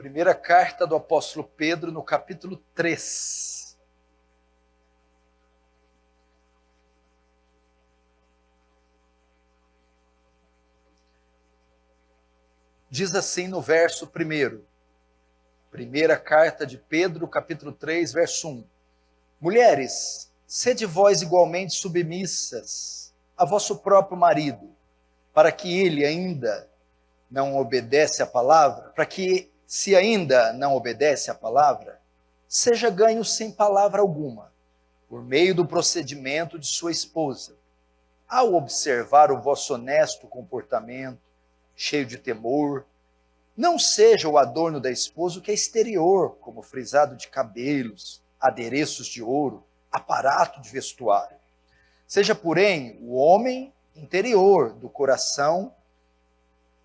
Primeira carta do apóstolo Pedro, no capítulo 3. Diz assim no verso 1. Primeira carta de Pedro, capítulo 3, verso 1. Mulheres, sede vós igualmente submissas a vosso próprio marido, para que ele ainda não obedece à palavra, para que se ainda não obedece à palavra, seja ganho sem palavra alguma, por meio do procedimento de sua esposa. Ao observar o vosso honesto comportamento, cheio de temor, não seja o adorno da esposa o que é exterior, como frisado de cabelos, adereços de ouro, aparato de vestuário. Seja, porém, o homem interior do coração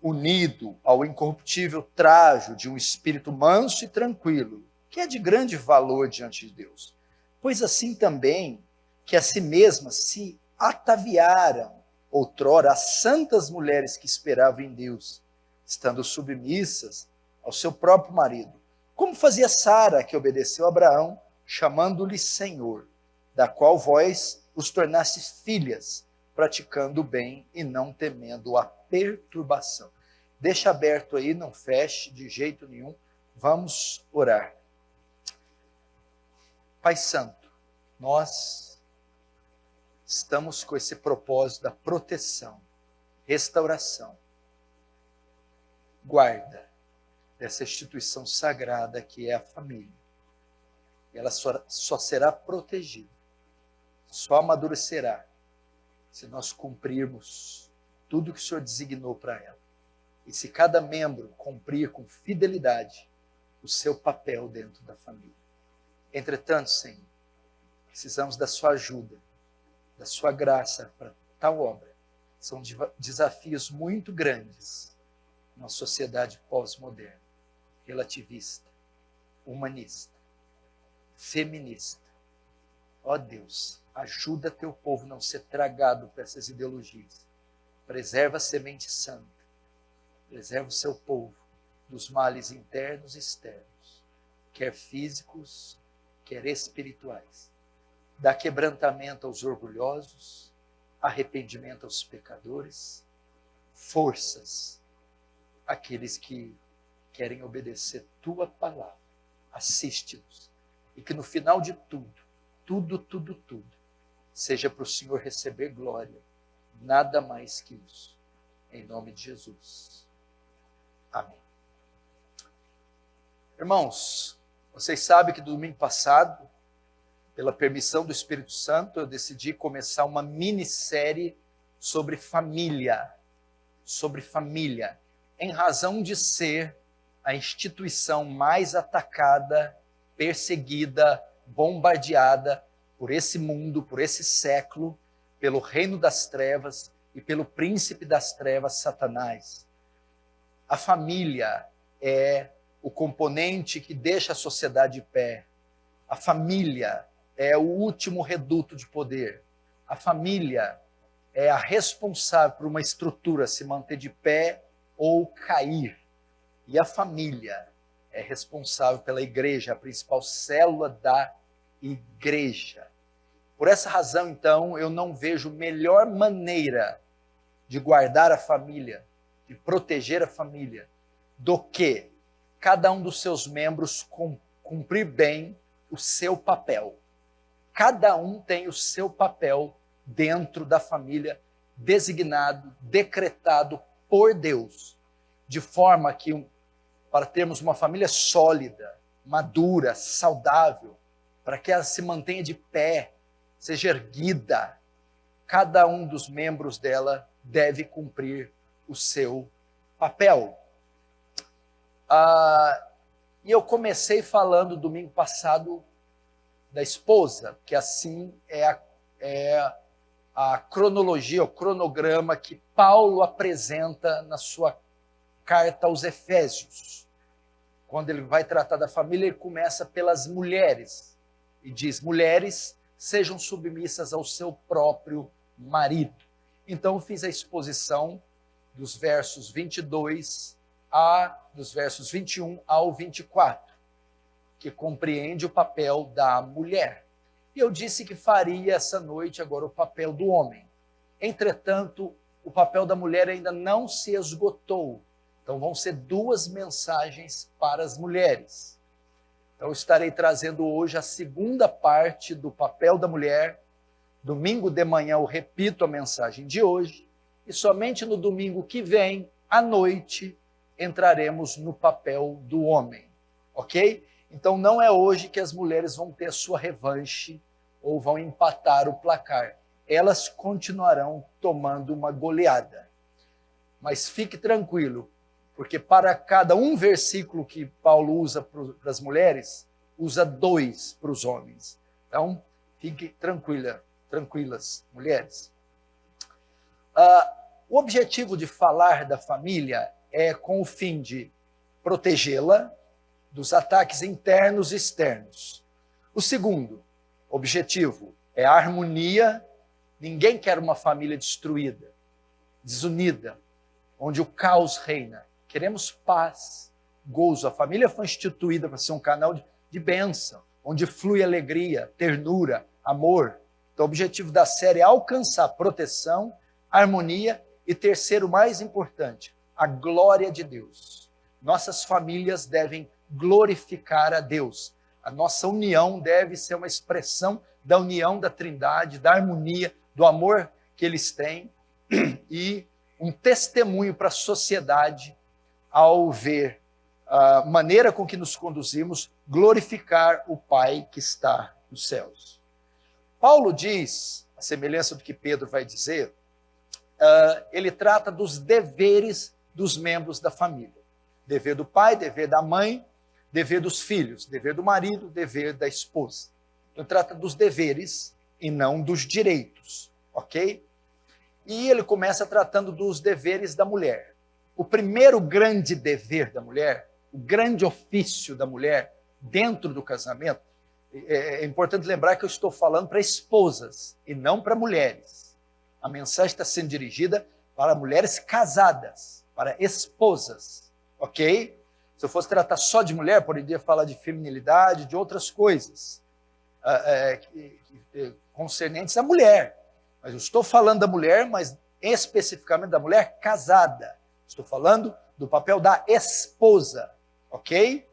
unido ao incorruptível trajo de um espírito manso e tranquilo, que é de grande valor diante de Deus. Pois assim também que a si mesmas se ataviaram outrora as santas mulheres que esperavam em Deus, estando submissas ao seu próprio marido, como fazia Sara, que obedeceu a Abraão, chamando-lhe Senhor, da qual vós os tornastes filhas, praticando o bem e não temendo a perturbação. Deixa aberto aí, não feche de jeito nenhum. Vamos orar. Pai Santo, nós estamos com esse propósito da proteção, restauração, guarda dessa instituição sagrada que é a família. Ela só, só será protegida, só amadurecerá se nós cumprirmos tudo que o Senhor designou para ela. E se cada membro cumprir com fidelidade o seu papel dentro da família. Entretanto, Senhor, precisamos da sua ajuda, da sua graça para tal obra. São desafios muito grandes numa sociedade pós-moderna, relativista, humanista, feminista. Ó oh Deus, ajuda teu povo a não ser tragado por essas ideologias. Preserva a semente santa preserva o seu povo dos males internos e externos, quer físicos, quer espirituais. Dá quebrantamento aos orgulhosos, arrependimento aos pecadores, forças àqueles que querem obedecer tua palavra. Assiste-nos. E que no final de tudo, tudo, tudo, tudo, seja para o Senhor receber glória, nada mais que isso. Em nome de Jesus. Amém. Irmãos, vocês sabem que domingo passado, pela permissão do Espírito Santo, eu decidi começar uma minissérie sobre família. Sobre família. Em razão de ser a instituição mais atacada, perseguida, bombardeada por esse mundo, por esse século, pelo reino das trevas e pelo príncipe das trevas, Satanás. A família é o componente que deixa a sociedade de pé. A família é o último reduto de poder. A família é a responsável por uma estrutura se manter de pé ou cair. E a família é responsável pela igreja, a principal célula da igreja. Por essa razão, então, eu não vejo melhor maneira de guardar a família de proteger a família, do que cada um dos seus membros cumprir bem o seu papel. Cada um tem o seu papel dentro da família, designado, decretado por Deus, de forma que, para termos uma família sólida, madura, saudável, para que ela se mantenha de pé, seja erguida, cada um dos membros dela deve cumprir o seu papel. Ah, e eu comecei falando domingo passado da esposa, que assim é a, é a cronologia, o cronograma que Paulo apresenta na sua carta aos Efésios. Quando ele vai tratar da família, ele começa pelas mulheres e diz: mulheres, sejam submissas ao seu próprio marido. Então, eu fiz a exposição dos versos 22 a dos versos 21 ao 24, que compreende o papel da mulher. E eu disse que faria essa noite agora o papel do homem. Entretanto, o papel da mulher ainda não se esgotou. Então vão ser duas mensagens para as mulheres. Então estarei trazendo hoje a segunda parte do papel da mulher. Domingo de manhã eu repito a mensagem de hoje e somente no domingo que vem, à noite, entraremos no papel do homem, ok? Então não é hoje que as mulheres vão ter sua revanche ou vão empatar o placar. Elas continuarão tomando uma goleada. Mas fique tranquilo, porque para cada um versículo que Paulo usa para as mulheres, usa dois para os homens. Então, fique tranquila, tranquilas, mulheres. Uh, o objetivo de falar da família é com o fim de protegê-la dos ataques internos e externos. O segundo objetivo é a harmonia. Ninguém quer uma família destruída, desunida, onde o caos reina. Queremos paz, gozo. A família foi instituída para ser um canal de, bênção, onde flui alegria, ternura, amor. Então, o objetivo da série é alcançar proteção, harmonia e, terceiro, mais importante, a glória de Deus. Nossas famílias devem glorificar a Deus. A nossa união deve ser uma expressão da união da Trindade, da harmonia, do amor que eles têm e um testemunho para a sociedade ao ver a maneira com que nos conduzimos glorificar o Pai que está nos céus. Paulo diz, a semelhança do que Pedro vai dizer, uh, ele trata dos deveres dos membros da família. Dever do pai, dever da mãe, dever dos filhos, dever do marido, dever da esposa. Então trata dos deveres e não dos direitos, ok? E ele começa tratando dos deveres da mulher. O primeiro grande dever da mulher, o grande ofício da mulher dentro do casamento, é, é importante lembrar que eu estou falando para esposas e não para mulheres. A mensagem está sendo dirigida para mulheres casadas para esposas, ok? Se eu fosse tratar só de mulher, poderia falar de feminilidade, de outras coisas é, concernentes à mulher. Mas eu estou falando da mulher, mas especificamente da mulher casada. Estou falando do papel da esposa, ok?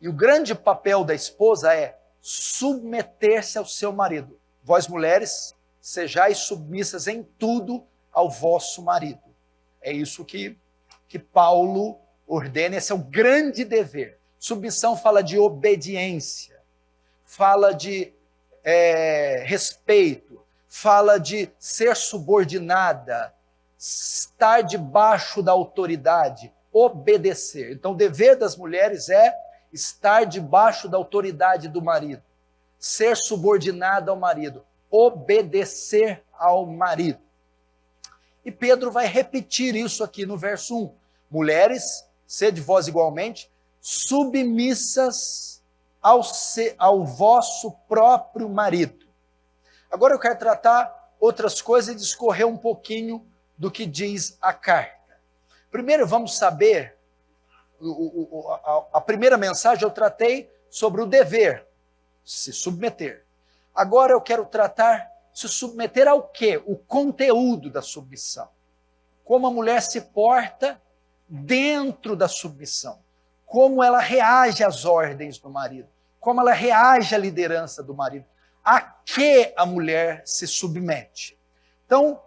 E o grande papel da esposa é submeter-se ao seu marido. Vós, mulheres, sejais submissas em tudo ao vosso marido. É isso que que Paulo ordena, esse é o grande dever. Submissão fala de obediência, fala de é, respeito, fala de ser subordinada, estar debaixo da autoridade, obedecer. Então, o dever das mulheres é estar debaixo da autoridade do marido, ser subordinada ao marido, obedecer ao marido. E Pedro vai repetir isso aqui no verso 1. Mulheres, sede vós igualmente submissas ao, se, ao vosso próprio marido. Agora eu quero tratar outras coisas e discorrer um pouquinho do que diz a carta. Primeiro vamos saber, o, o, a, a primeira mensagem eu tratei sobre o dever, se submeter. Agora eu quero tratar se submeter ao quê? O conteúdo da submissão. Como a mulher se porta dentro da submissão, como ela reage às ordens do marido, como ela reage à liderança do marido, a que a mulher se submete. Então,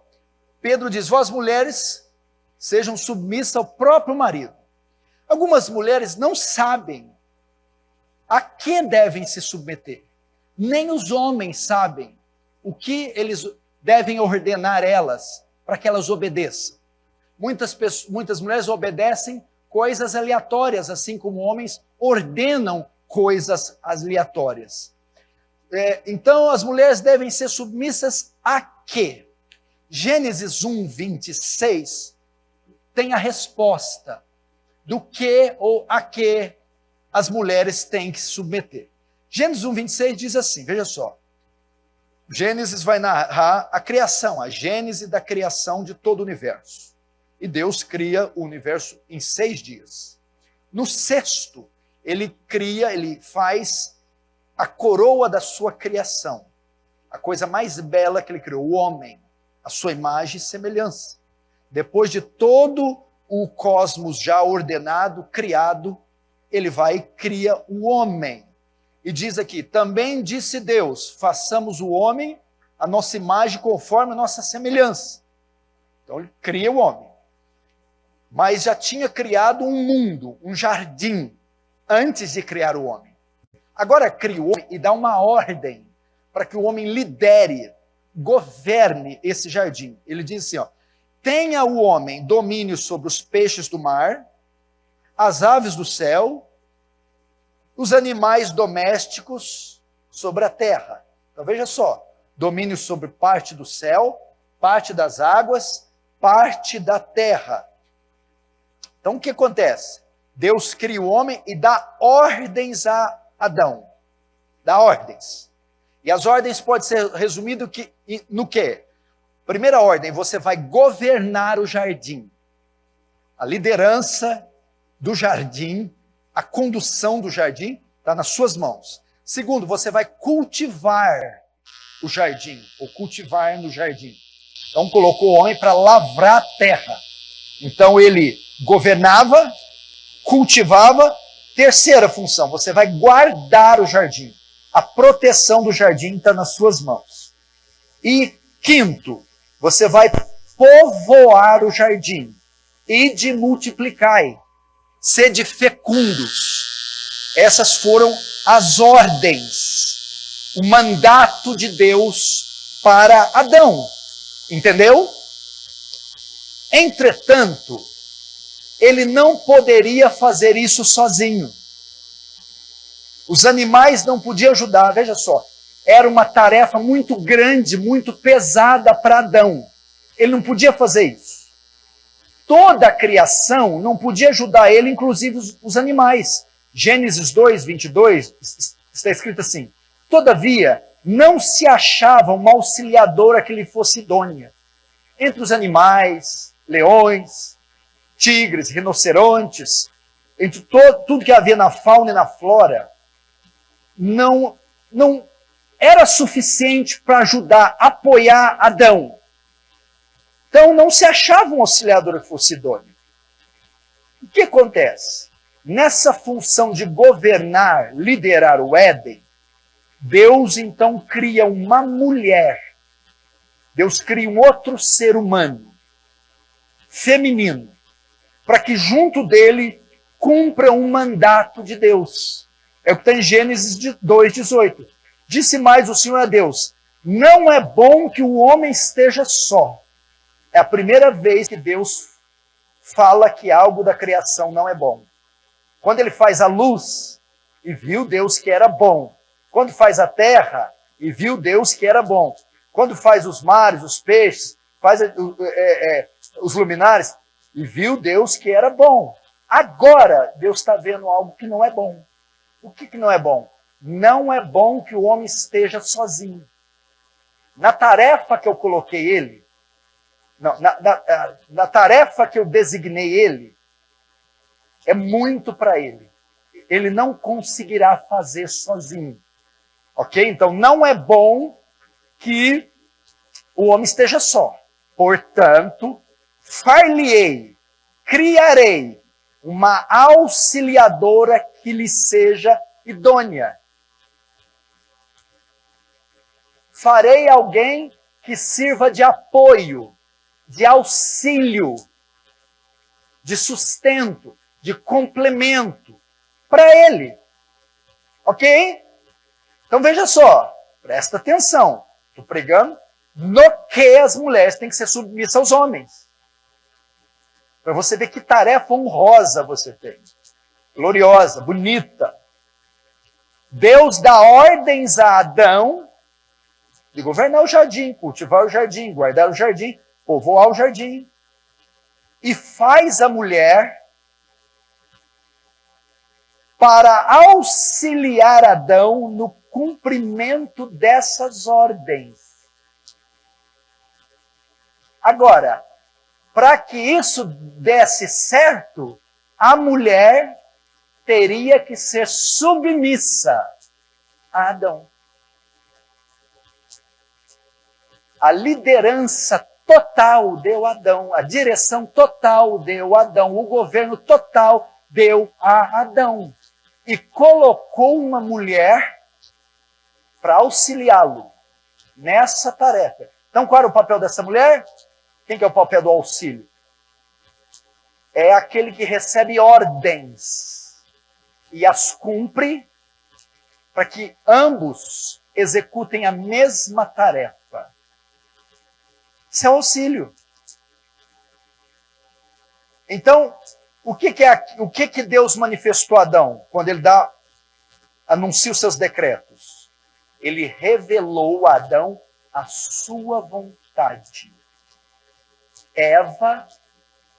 Pedro diz: Vós mulheres sejam submissas ao próprio marido. Algumas mulheres não sabem a que devem se submeter, nem os homens sabem o que eles devem ordenar elas para que elas obedeçam. Muitas, pessoas, muitas mulheres obedecem coisas aleatórias, assim como homens ordenam coisas aleatórias. É, então, as mulheres devem ser submissas a quê? Gênesis 1, 26 tem a resposta do que ou a que as mulheres têm que se submeter. Gênesis 1, 26 diz assim: veja só. Gênesis vai narrar a criação, a gênese da criação de todo o universo. E Deus cria o universo em seis dias. No sexto, ele cria, ele faz a coroa da sua criação. A coisa mais bela que ele criou, o homem, a sua imagem e semelhança. Depois de todo o cosmos já ordenado, criado, ele vai e cria o homem. E diz aqui: também disse Deus: façamos o homem a nossa imagem conforme a nossa semelhança. Então ele cria o homem. Mas já tinha criado um mundo, um jardim, antes de criar o homem. Agora cria o homem e dá uma ordem para que o homem lidere, governe esse jardim. Ele diz assim: ó, tenha o homem domínio sobre os peixes do mar, as aves do céu, os animais domésticos sobre a terra. Então veja só, domínio sobre parte do céu, parte das águas, parte da terra. Então o que acontece? Deus cria o homem e dá ordens a Adão. Dá ordens. E as ordens podem ser resumidas no quê? Primeira ordem, você vai governar o jardim. A liderança do jardim, a condução do jardim está nas suas mãos. Segundo, você vai cultivar o jardim, ou cultivar no jardim. Então colocou o homem para lavrar a terra. Então ele governava, cultivava. Terceira função, você vai guardar o jardim. A proteção do jardim está nas suas mãos. E quinto, você vai povoar o jardim e de multiplicai, sede fecundos. Essas foram as ordens, o mandato de Deus para Adão. Entendeu? Entretanto, ele não poderia fazer isso sozinho. Os animais não podiam ajudar, veja só. Era uma tarefa muito grande, muito pesada para Adão. Ele não podia fazer isso. Toda a criação não podia ajudar ele, inclusive os, os animais. Gênesis 2, 22, está escrito assim: Todavia, não se achava uma auxiliadora que lhe fosse idônea. Entre os animais, leões, tigres, rinocerontes, entre tudo que havia na fauna e na flora, não, não era suficiente para ajudar, apoiar Adão. Então não se achava um auxiliador que fosse idôneo. O que acontece? Nessa função de governar, liderar o Éden, Deus então cria uma mulher. Deus cria um outro ser humano, feminino, para que junto dele cumpra um mandato de Deus. É o que está em Gênesis 2,18. Disse mais o Senhor a Deus: Não é bom que o homem esteja só. É a primeira vez que Deus fala que algo da criação não é bom. Quando ele faz a luz, e viu Deus que era bom. Quando faz a terra, e viu Deus que era bom. Quando faz os mares, os peixes, faz é, é, os luminares, e viu Deus que era bom. Agora, Deus está vendo algo que não é bom. O que, que não é bom? Não é bom que o homem esteja sozinho. Na tarefa que eu coloquei ele, não, na, na, na tarefa que eu designei ele, é muito para ele. Ele não conseguirá fazer sozinho. Ok? Então não é bom que o homem esteja só. Portanto, far-lhe-ei, criarei uma auxiliadora que lhe seja idônea. Farei alguém que sirva de apoio, de auxílio, de sustento, de complemento para ele. Ok? Então veja só, presta atenção. Estou pregando no que as mulheres têm que ser submissas aos homens. Para você ver que tarefa honrosa você tem. Gloriosa, bonita. Deus dá ordens a Adão de governar o jardim, cultivar o jardim, guardar o jardim, povoar o jardim. E faz a mulher para auxiliar Adão no cumprimento dessas ordens. Agora, para que isso desse certo, a mulher teria que ser submissa a Adão. A liderança total deu Adão, a direção total deu Adão, o governo total deu a Adão. E colocou uma mulher para auxiliá-lo nessa tarefa. Então, qual era o papel dessa mulher? Quem que é o papel do auxílio? É aquele que recebe ordens e as cumpre para que ambos executem a mesma tarefa. Isso é auxílio. Então, o que, que é o que, que Deus manifestou a Adão quando ele dá anuncia os seus decretos? Ele revelou a Adão a sua vontade. Eva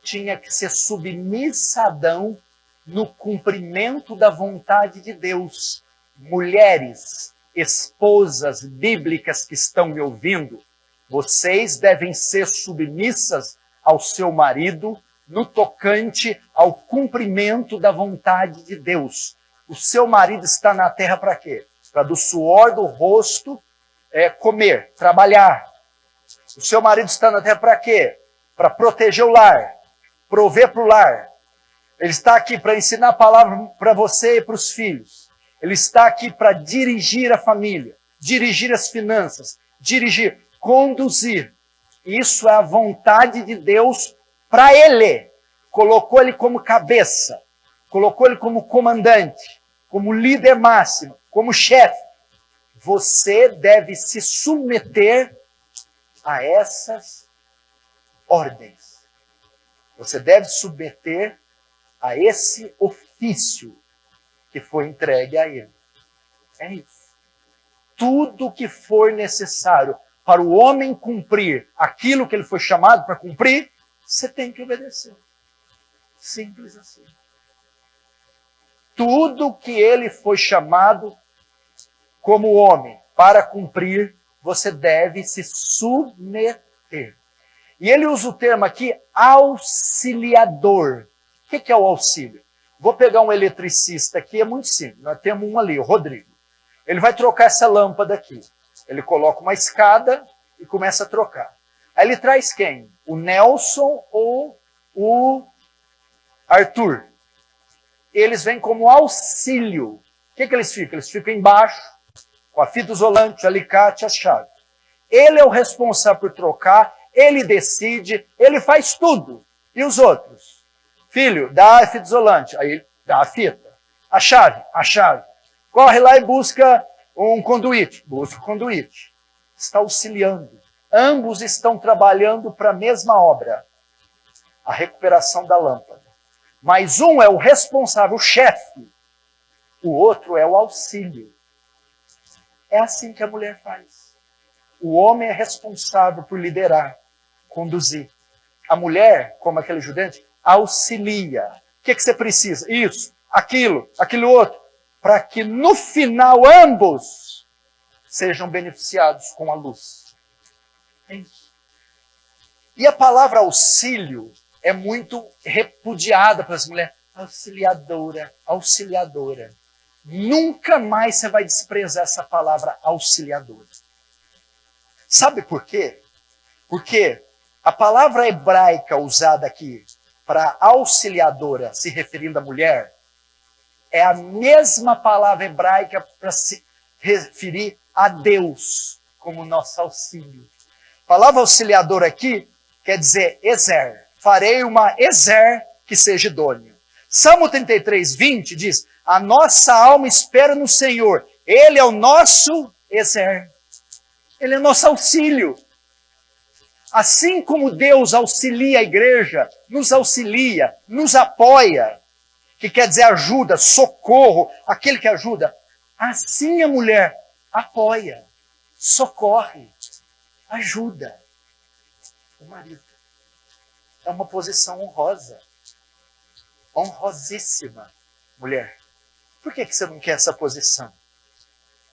tinha que ser submissa a Adão no cumprimento da vontade de Deus. Mulheres, esposas bíblicas que estão me ouvindo, vocês devem ser submissas ao seu marido no tocante ao cumprimento da vontade de Deus. O seu marido está na terra para quê? Para do suor do rosto é, comer, trabalhar. O seu marido está na terra para quê? Para proteger o lar, prover para o lar. Ele está aqui para ensinar a palavra para você e para os filhos. Ele está aqui para dirigir a família, dirigir as finanças, dirigir, conduzir. Isso é a vontade de Deus para ele. Colocou ele como cabeça, colocou ele como comandante, como líder máximo, como chefe. Você deve se submeter a essas ordens. Você deve submeter a esse ofício que foi entregue a ele. É isso. Tudo que for necessário para o homem cumprir aquilo que ele foi chamado para cumprir, você tem que obedecer. Simples assim. Tudo que ele foi chamado como homem para cumprir, você deve se submeter. E ele usa o termo aqui auxiliador. O que é o auxílio? Vou pegar um eletricista aqui, é muito simples. Nós temos um ali, o Rodrigo. Ele vai trocar essa lâmpada aqui. Ele coloca uma escada e começa a trocar. Aí ele traz quem? O Nelson ou o Arthur? Eles vêm como auxílio. O que, que eles ficam? Eles ficam embaixo, com a fita isolante, o alicate, a chave. Ele é o responsável por trocar, ele decide, ele faz tudo. E os outros? Filho, dá a fita isolante. Aí dá a fita. A chave, a chave. Corre lá e busca um conduíte. Busca o conduíte. Está auxiliando. Ambos estão trabalhando para a mesma obra, a recuperação da lâmpada. Mas um é o responsável, o chefe, o outro é o auxílio. É assim que a mulher faz. O homem é responsável por liderar, conduzir. A mulher, como aquele ajudante, auxilia. O que, que você precisa? Isso, aquilo, aquilo outro. Para que no final ambos sejam beneficiados com a luz. É. E a palavra auxílio é muito repudiada pelas mulheres. Auxiliadora, auxiliadora. Nunca mais você vai desprezar essa palavra auxiliadora. Sabe por quê? Porque a palavra hebraica usada aqui para auxiliadora, se referindo à mulher, é a mesma palavra hebraica para se referir a Deus como nosso auxílio. A palavra auxiliador aqui quer dizer exer. Farei uma exer que seja idônea. Salmo 33, 20 diz: A nossa alma espera no Senhor, Ele é o nosso exer. Ele é nosso auxílio. Assim como Deus auxilia a igreja, nos auxilia, nos apoia, que quer dizer ajuda, socorro, aquele que ajuda, assim a mulher apoia, socorre, ajuda o marido. É uma posição honrosa. Honrosíssima, mulher. Por que, que você não quer essa posição?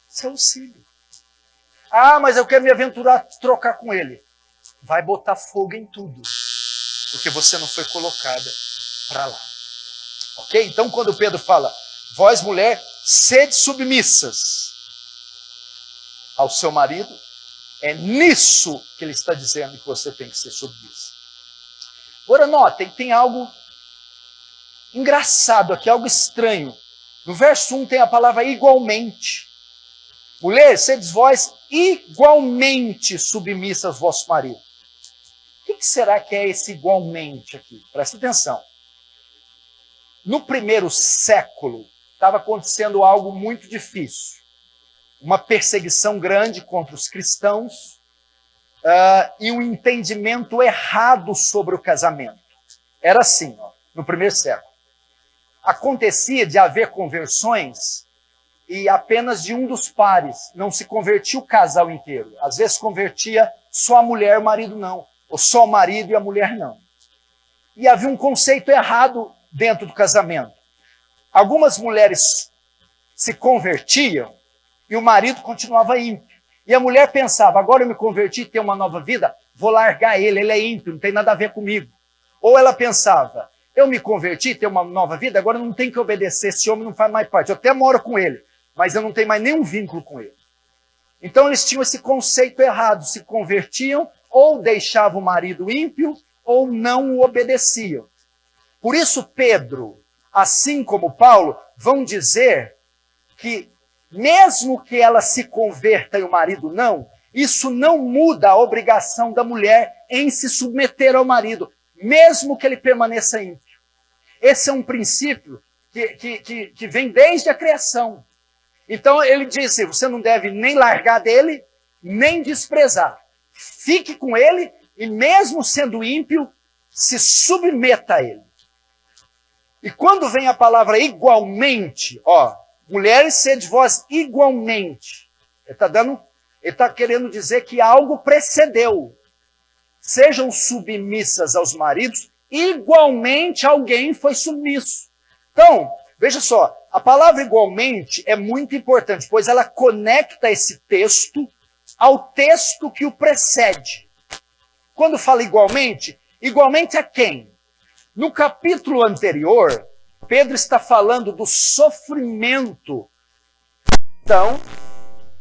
Seu auxílio. Ah, mas eu quero me aventurar a trocar com ele. Vai botar fogo em tudo. Porque você não foi colocada para lá. Ok? Então, quando Pedro fala Vós, mulher, sede submissas ao seu marido. É nisso que ele está dizendo que você tem que ser submissa. Agora notem, tem algo engraçado aqui, algo estranho. No verso 1 tem a palavra igualmente. Mulher, sedes vós igualmente submissas aos vossos maridos. O que será que é esse igualmente aqui? Presta atenção. No primeiro século, estava acontecendo algo muito difícil. Uma perseguição grande contra os cristãos uh, e um entendimento errado sobre o casamento. Era assim, ó, no primeiro século. Acontecia de haver conversões e apenas de um dos pares, não se convertia o casal inteiro. Às vezes convertia só a mulher e o marido não, ou só o marido e a mulher não. E havia um conceito errado dentro do casamento. Algumas mulheres se convertiam e o marido continuava ímpio. E a mulher pensava: agora eu me converti, tenho uma nova vida, vou largar ele, ele é ímpio, não tem nada a ver comigo. Ou ela pensava: eu me converti, tenho uma nova vida, agora não tem que obedecer, esse homem não faz mais parte. Eu até moro com ele, mas eu não tenho mais nenhum vínculo com ele. Então eles tinham esse conceito errado, se convertiam ou deixavam o marido ímpio ou não o obedeciam. Por isso Pedro, assim como Paulo, vão dizer que mesmo que ela se converta e o marido não, isso não muda a obrigação da mulher em se submeter ao marido, mesmo que ele permaneça ímpio. Esse é um princípio que, que, que, que vem desde a criação. Então ele diz: você não deve nem largar dele, nem desprezar. Fique com ele e, mesmo sendo ímpio, se submeta a ele. E quando vem a palavra igualmente, ó, mulheres, sede vós igualmente. Ele está dando, ele está querendo dizer que algo precedeu. Sejam submissas aos maridos, igualmente alguém foi submisso. Então, veja só, a palavra igualmente é muito importante, pois ela conecta esse texto ao texto que o precede. Quando fala igualmente, igualmente a quem? No capítulo anterior, Pedro está falando do sofrimento então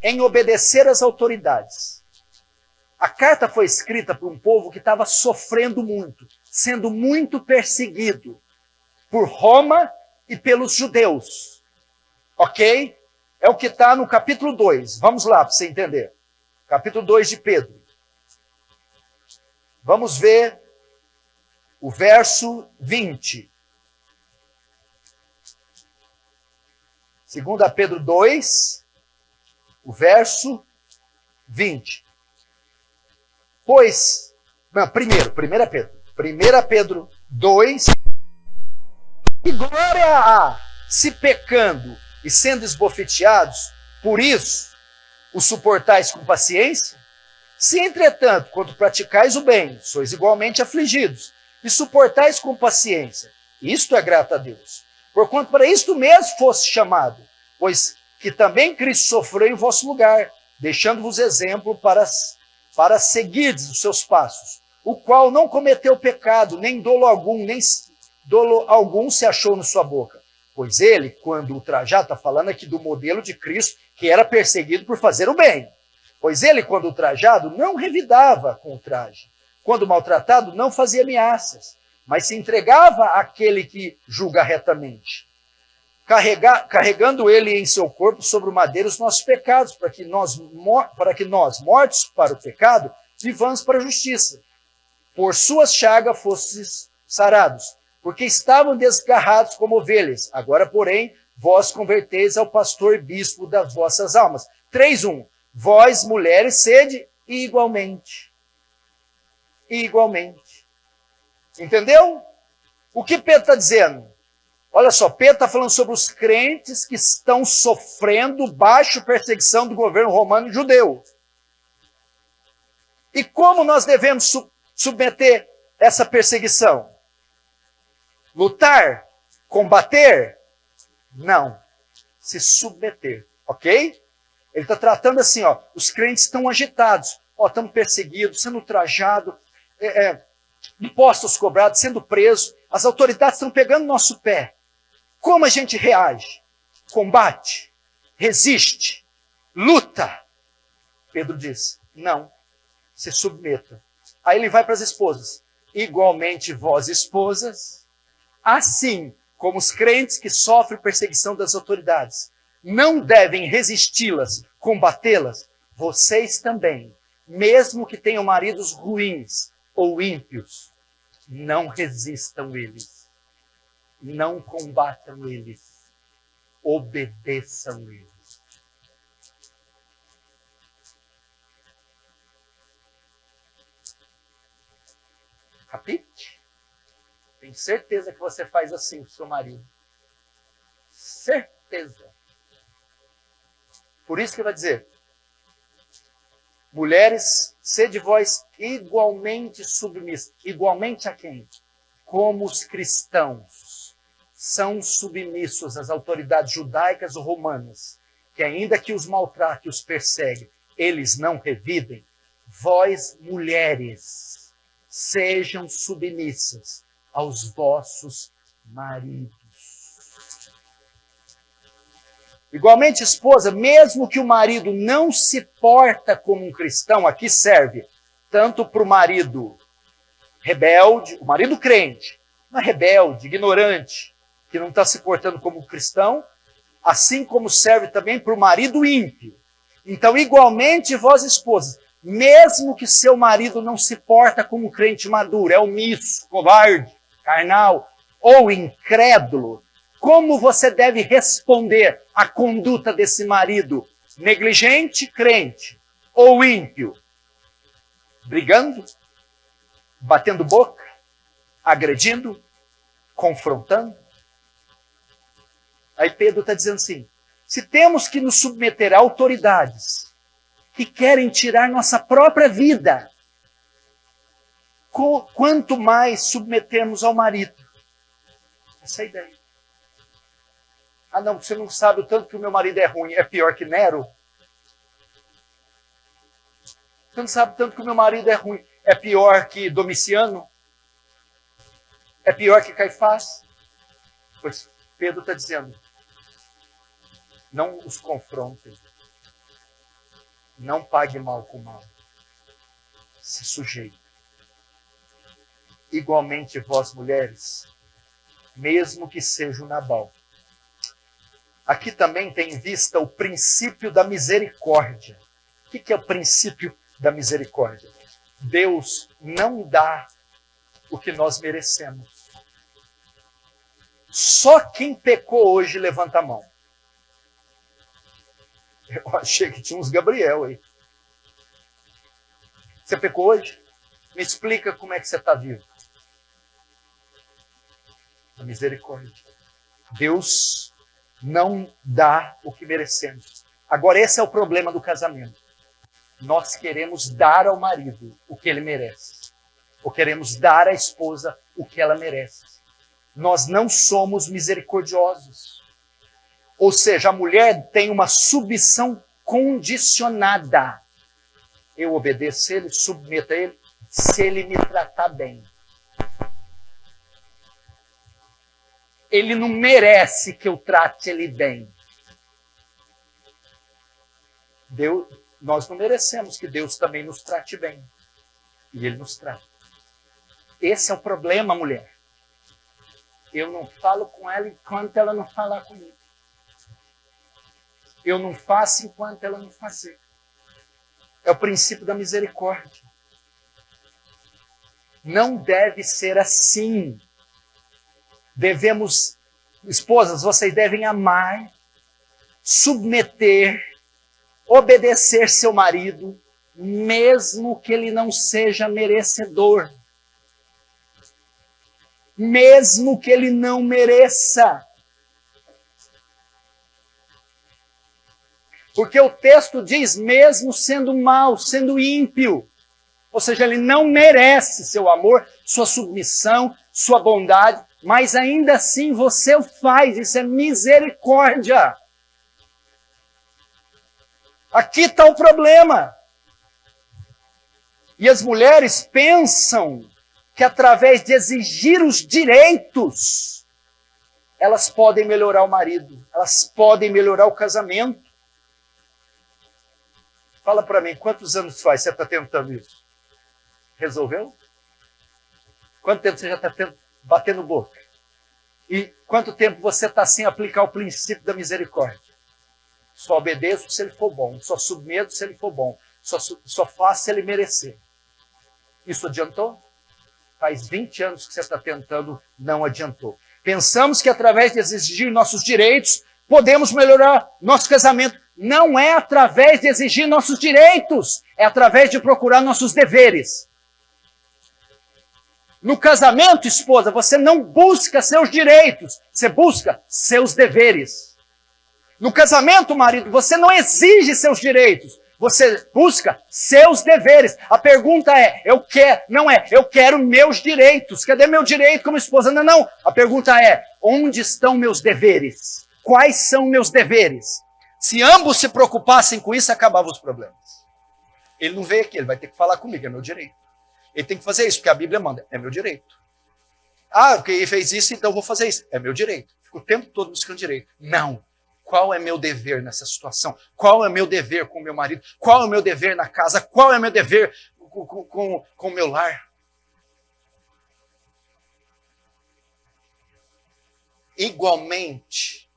em obedecer às autoridades. A carta foi escrita por um povo que estava sofrendo muito, sendo muito perseguido por Roma e pelos judeus. Ok? É o que está no capítulo 2. Vamos lá para você entender. Capítulo 2 de Pedro. Vamos ver o verso 20. 2 Pedro 2, o verso 20. Pois, não, primeiro, 1 Pedro. 1 Pedro 2. E glória a se pecando e sendo esbofeteados, por isso o suportais com paciência? Se, entretanto, quando praticais o bem, sois igualmente afligidos, e suportais com paciência, isto é grato a Deus. Porquanto para isto mesmo fosse chamado, pois que também Cristo sofreu em vosso lugar, deixando-vos exemplo para, para seguirdes os seus passos, o qual não cometeu pecado, nem dolo algum, nem dolo algum se achou na sua boca. Pois ele, quando ultrajado, está falando aqui do modelo de Cristo, que era perseguido por fazer o bem. Pois ele, quando ultrajado, não revidava com o traje. Quando maltratado, não fazia ameaças mas se entregava àquele que julga retamente, carregando ele em seu corpo sobre o madeiro os nossos pecados, para que nós, para que nós, mortos para o pecado, vivamos para a justiça. Por suas chagas fostes sarados, porque estavam desgarrados como ovelhas. Agora, porém, vós converteis ao pastor bispo das vossas almas. 3.1. Vós, mulheres, sede igualmente. Igualmente Entendeu? O que Pedro está dizendo? Olha só, Pedro está falando sobre os crentes que estão sofrendo baixo perseguição do governo romano e judeu. E como nós devemos su submeter essa perseguição? Lutar? Combater? Não. Se submeter, ok? Ele está tratando assim, ó, os crentes estão agitados, ó, estamos perseguidos, sendo ultrajados, é, é, impostos cobrados, sendo preso, as autoridades estão pegando nosso pé. Como a gente reage? combate, resiste, luta. Pedro diz: não, se submeta. Aí ele vai para as esposas. Igualmente, vós, esposas, assim como os crentes que sofrem perseguição das autoridades, não devem resisti-las, combatê-las, vocês também, mesmo que tenham maridos ruins ou ímpios, não resistam eles, não combatam eles, obedeçam eles. Capite? Tenho certeza que você faz assim com seu marido. Certeza. Por isso que vai dizer: Mulheres, sede vós igualmente submissas. Igualmente a quem? Como os cristãos são submissos às autoridades judaicas ou romanas, que ainda que os maltrate e os persegue, eles não revidem. Vós, mulheres, sejam submissas aos vossos maridos. Igualmente, esposa, mesmo que o marido não se porta como um cristão, aqui serve tanto para o marido rebelde, o marido crente, mas rebelde, ignorante, que não está se portando como um cristão, assim como serve também para o marido ímpio. Então, igualmente, vós, esposas, mesmo que seu marido não se porta como crente maduro, é omisso, covarde, carnal ou incrédulo, como você deve responder à conduta desse marido negligente, crente ou ímpio? Brigando, batendo boca, agredindo, confrontando? Aí Pedro está dizendo assim: se temos que nos submeter a autoridades, que querem tirar nossa própria vida. Quanto mais submetermos ao marido. Essa é a ideia. Ah, não, você não sabe o tanto que o meu marido é ruim. É pior que Nero? Você não sabe o tanto que o meu marido é ruim. É pior que Domiciano? É pior que Caifás? Pois Pedro está dizendo: não os confrontem. Não pague mal com mal. Se sujeite. Igualmente vós, mulheres, mesmo que seja o Nabal. Aqui também tem em vista o princípio da misericórdia. O que é o princípio da misericórdia? Deus não dá o que nós merecemos. Só quem pecou hoje levanta a mão. Eu achei que tinha uns Gabriel aí. Você pecou hoje? Me explica como é que você está vivo. A misericórdia. Deus não dá o que merecemos. Agora, esse é o problema do casamento. Nós queremos dar ao marido o que ele merece. Ou queremos dar à esposa o que ela merece. Nós não somos misericordiosos. Ou seja, a mulher tem uma submissão condicionada. Eu obedeço ele, submeto a ele, se ele me tratar bem. Ele não merece que eu trate ele bem. Deus, nós não merecemos que Deus também nos trate bem. E ele nos trata. Esse é o problema, mulher. Eu não falo com ela enquanto ela não falar comigo. Eu não faço enquanto ela não fazer. É o princípio da misericórdia. Não deve ser assim. Devemos, esposas, vocês devem amar, submeter, obedecer seu marido, mesmo que ele não seja merecedor. Mesmo que ele não mereça. Porque o texto diz, mesmo sendo mal, sendo ímpio, ou seja, ele não merece seu amor, sua submissão, sua bondade, mas ainda assim você o faz, isso é misericórdia. Aqui está o problema. E as mulheres pensam que através de exigir os direitos, elas podem melhorar o marido, elas podem melhorar o casamento. Fala para mim, quantos anos faz você está tentando isso? Resolveu? Quanto tempo você já está batendo boca? E quanto tempo você está sem aplicar o princípio da misericórdia? Só obedeço se ele for bom, só submeto se ele for bom, só, só faço se ele merecer. Isso adiantou? Faz 20 anos que você está tentando, não adiantou. Pensamos que através de exigir nossos direitos, podemos melhorar nosso casamento. Não é através de exigir nossos direitos, é através de procurar nossos deveres. No casamento, esposa, você não busca seus direitos, você busca seus deveres. No casamento, marido, você não exige seus direitos, você busca seus deveres. A pergunta é: eu quero, não é, eu quero meus direitos. Cadê meu direito como esposa? Não, não. A pergunta é: onde estão meus deveres? Quais são meus deveres? Se ambos se preocupassem com isso, acabavam os problemas. Ele não veio aqui, ele vai ter que falar comigo, é meu direito. Ele tem que fazer isso, porque a Bíblia manda, é meu direito. Ah, porque ele fez isso, então eu vou fazer isso. É meu direito. Fico o tempo todo buscando direito. Não. Qual é meu dever nessa situação? Qual é meu dever com meu marido? Qual é meu dever na casa? Qual é meu dever com, com, com o meu lar? Igualmente,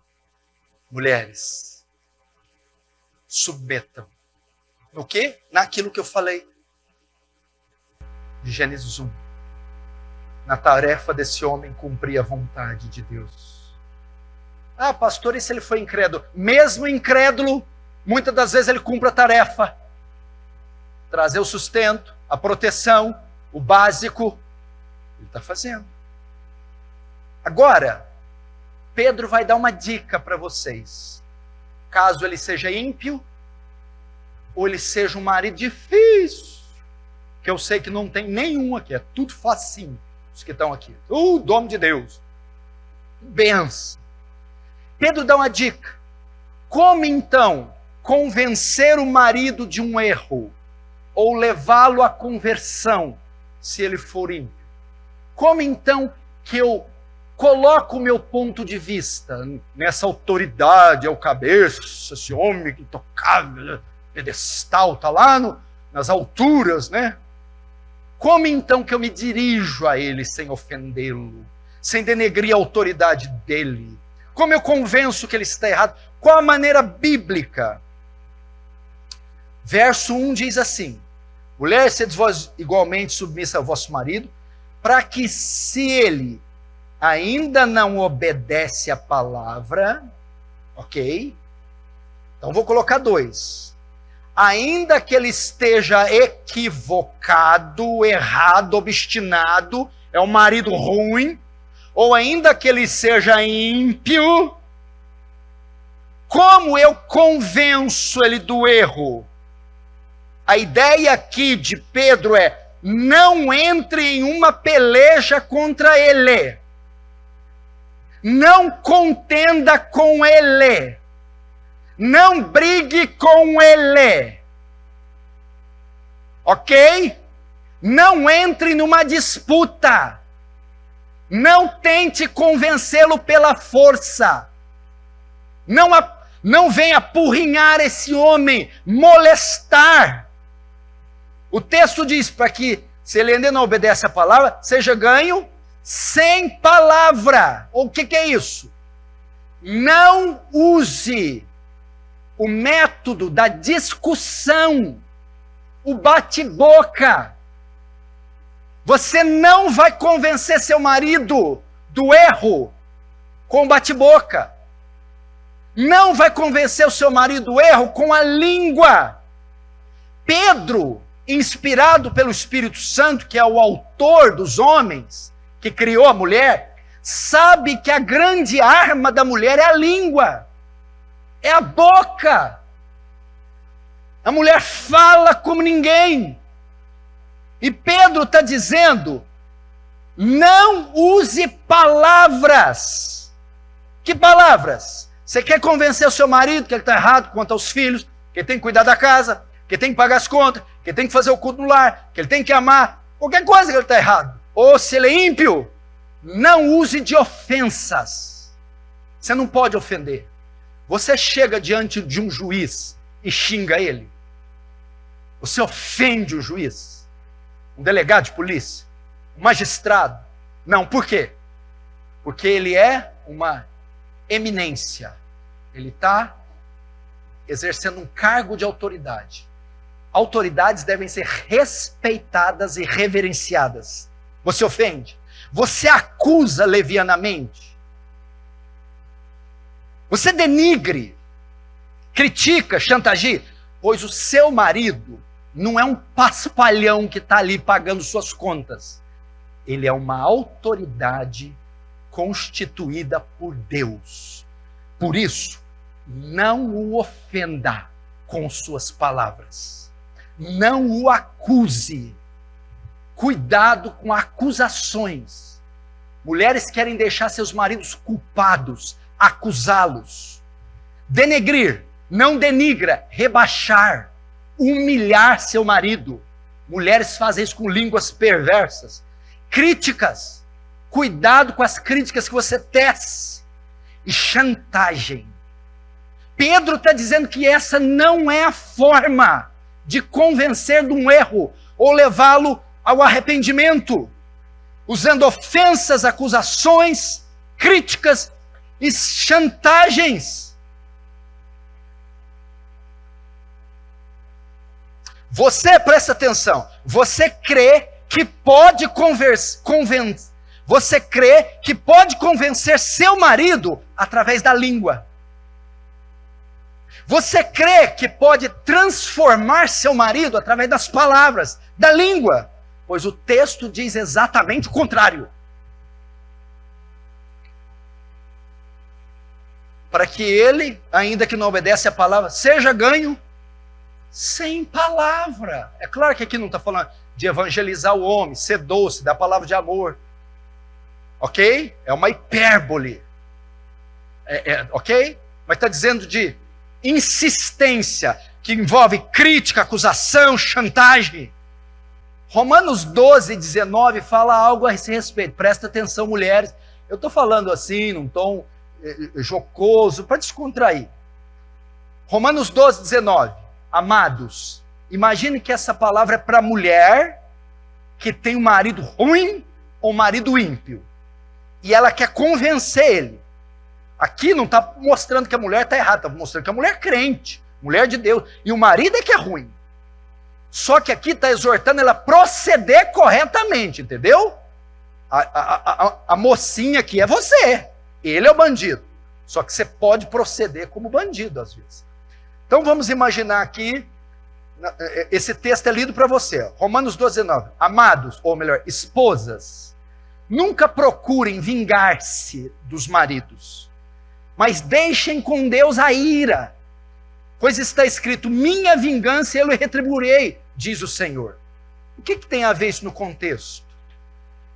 mulheres, submetam. No que? Naquilo que eu falei de Gênesis 1. Na tarefa desse homem cumprir a vontade de Deus. Ah, pastor, e se ele foi incrédulo? Mesmo incrédulo, muitas das vezes ele cumpre a tarefa. Trazer o sustento, a proteção, o básico. Ele está fazendo. Agora, Pedro vai dar uma dica para vocês. Caso ele seja ímpio, ou ele seja um marido difícil, que eu sei que não tem nenhum aqui, é tudo facinho, os que estão aqui. O dom de Deus. Benção. Pedro dá uma dica. Como então convencer o marido de um erro ou levá-lo à conversão, se ele for ímpio? Como então que eu coloco o meu ponto de vista nessa autoridade, é o cabeça, esse homem intocável, pedestal, está lá no, nas alturas, né? Como então que eu me dirijo a ele sem ofendê-lo, sem denegrir a autoridade dele? Como eu convenço que ele está errado? Qual a maneira bíblica? Verso 1 diz assim: Mulher, sede vós igualmente submissa ao vosso marido, para que se ele ainda não obedece à palavra, ok? Então vou colocar dois ainda que ele esteja equivocado, errado, obstinado, é um marido ruim, ou ainda que ele seja ímpio, como eu convenço ele do erro? A ideia aqui de Pedro é: não entre em uma peleja contra ele. Não contenda com ele. Não brigue com ele. Ok? Não entre numa disputa. Não tente convencê-lo pela força. Não, não venha apurrinhar esse homem, molestar. O texto diz para que, se ele ainda não obedece a palavra, seja ganho sem palavra. O que, que é isso? Não use o método da discussão, o bate-boca. Você não vai convencer seu marido do erro com bate-boca. Não vai convencer o seu marido do erro com a língua. Pedro, inspirado pelo Espírito Santo, que é o autor dos homens, que criou a mulher, sabe que a grande arma da mulher é a língua é a boca. A mulher fala como ninguém. E Pedro está dizendo: não use palavras. Que palavras? Você quer convencer o seu marido que ele está errado quanto aos filhos, que ele tem que cuidar da casa, que ele tem que pagar as contas, que ele tem que fazer o culto no lar, que ele tem que amar, qualquer coisa que ele está errado. Ou se ele é ímpio, não use de ofensas. Você não pode ofender. Você chega diante de um juiz e xinga ele. Você ofende o juiz, um delegado de polícia, um magistrado. Não, por quê? Porque ele é uma eminência. Ele está exercendo um cargo de autoridade. Autoridades devem ser respeitadas e reverenciadas. Você ofende? Você acusa levianamente? Você denigre, critica, chantageia? Pois o seu marido não é um paspalhão que está ali pagando suas contas. Ele é uma autoridade constituída por Deus. Por isso, não o ofenda com suas palavras. Não o acuse. Cuidado com acusações. Mulheres querem deixar seus maridos culpados, acusá-los. Denegrir, não denigra, rebaixar, humilhar seu marido. Mulheres fazem isso com línguas perversas. Críticas, cuidado com as críticas que você tece. E chantagem. Pedro está dizendo que essa não é a forma de convencer de um erro ou levá-lo ao arrependimento, usando ofensas, acusações, críticas e chantagens. Você, presta atenção, você crê que pode convencer, você crê que pode convencer seu marido através da língua. Você crê que pode transformar seu marido através das palavras, da língua? Pois o texto diz exatamente o contrário. Para que ele, ainda que não obedece a palavra, seja ganho sem palavra. É claro que aqui não está falando de evangelizar o homem, ser doce, dar palavra de amor. Ok? É uma hipérbole. É, é, ok? Mas está dizendo de insistência, que envolve crítica, acusação, chantagem. Romanos 12, 19 fala algo a esse respeito. Presta atenção, mulheres. Eu estou falando assim, num tom jocoso, para descontrair. Romanos 12, 19. Amados, imagine que essa palavra é para mulher que tem um marido ruim ou marido ímpio. E ela quer convencer ele. Aqui não está mostrando que a mulher está errada, está mostrando que a mulher é crente, mulher de Deus. E o marido é que é ruim. Só que aqui está exortando ela a proceder corretamente, entendeu? A, a, a, a, mocinha aqui é você. Ele é o bandido. Só que você pode proceder como bandido às vezes. Então vamos imaginar aqui. É, é, esse texto é lido para você. Romanos 12, 19. Amados, ou melhor, esposas, nunca procurem vingar-se dos maridos mas deixem com Deus a ira, pois está escrito: minha vingança eu lhe retribuirei, diz o Senhor. O que, que tem a ver isso no contexto?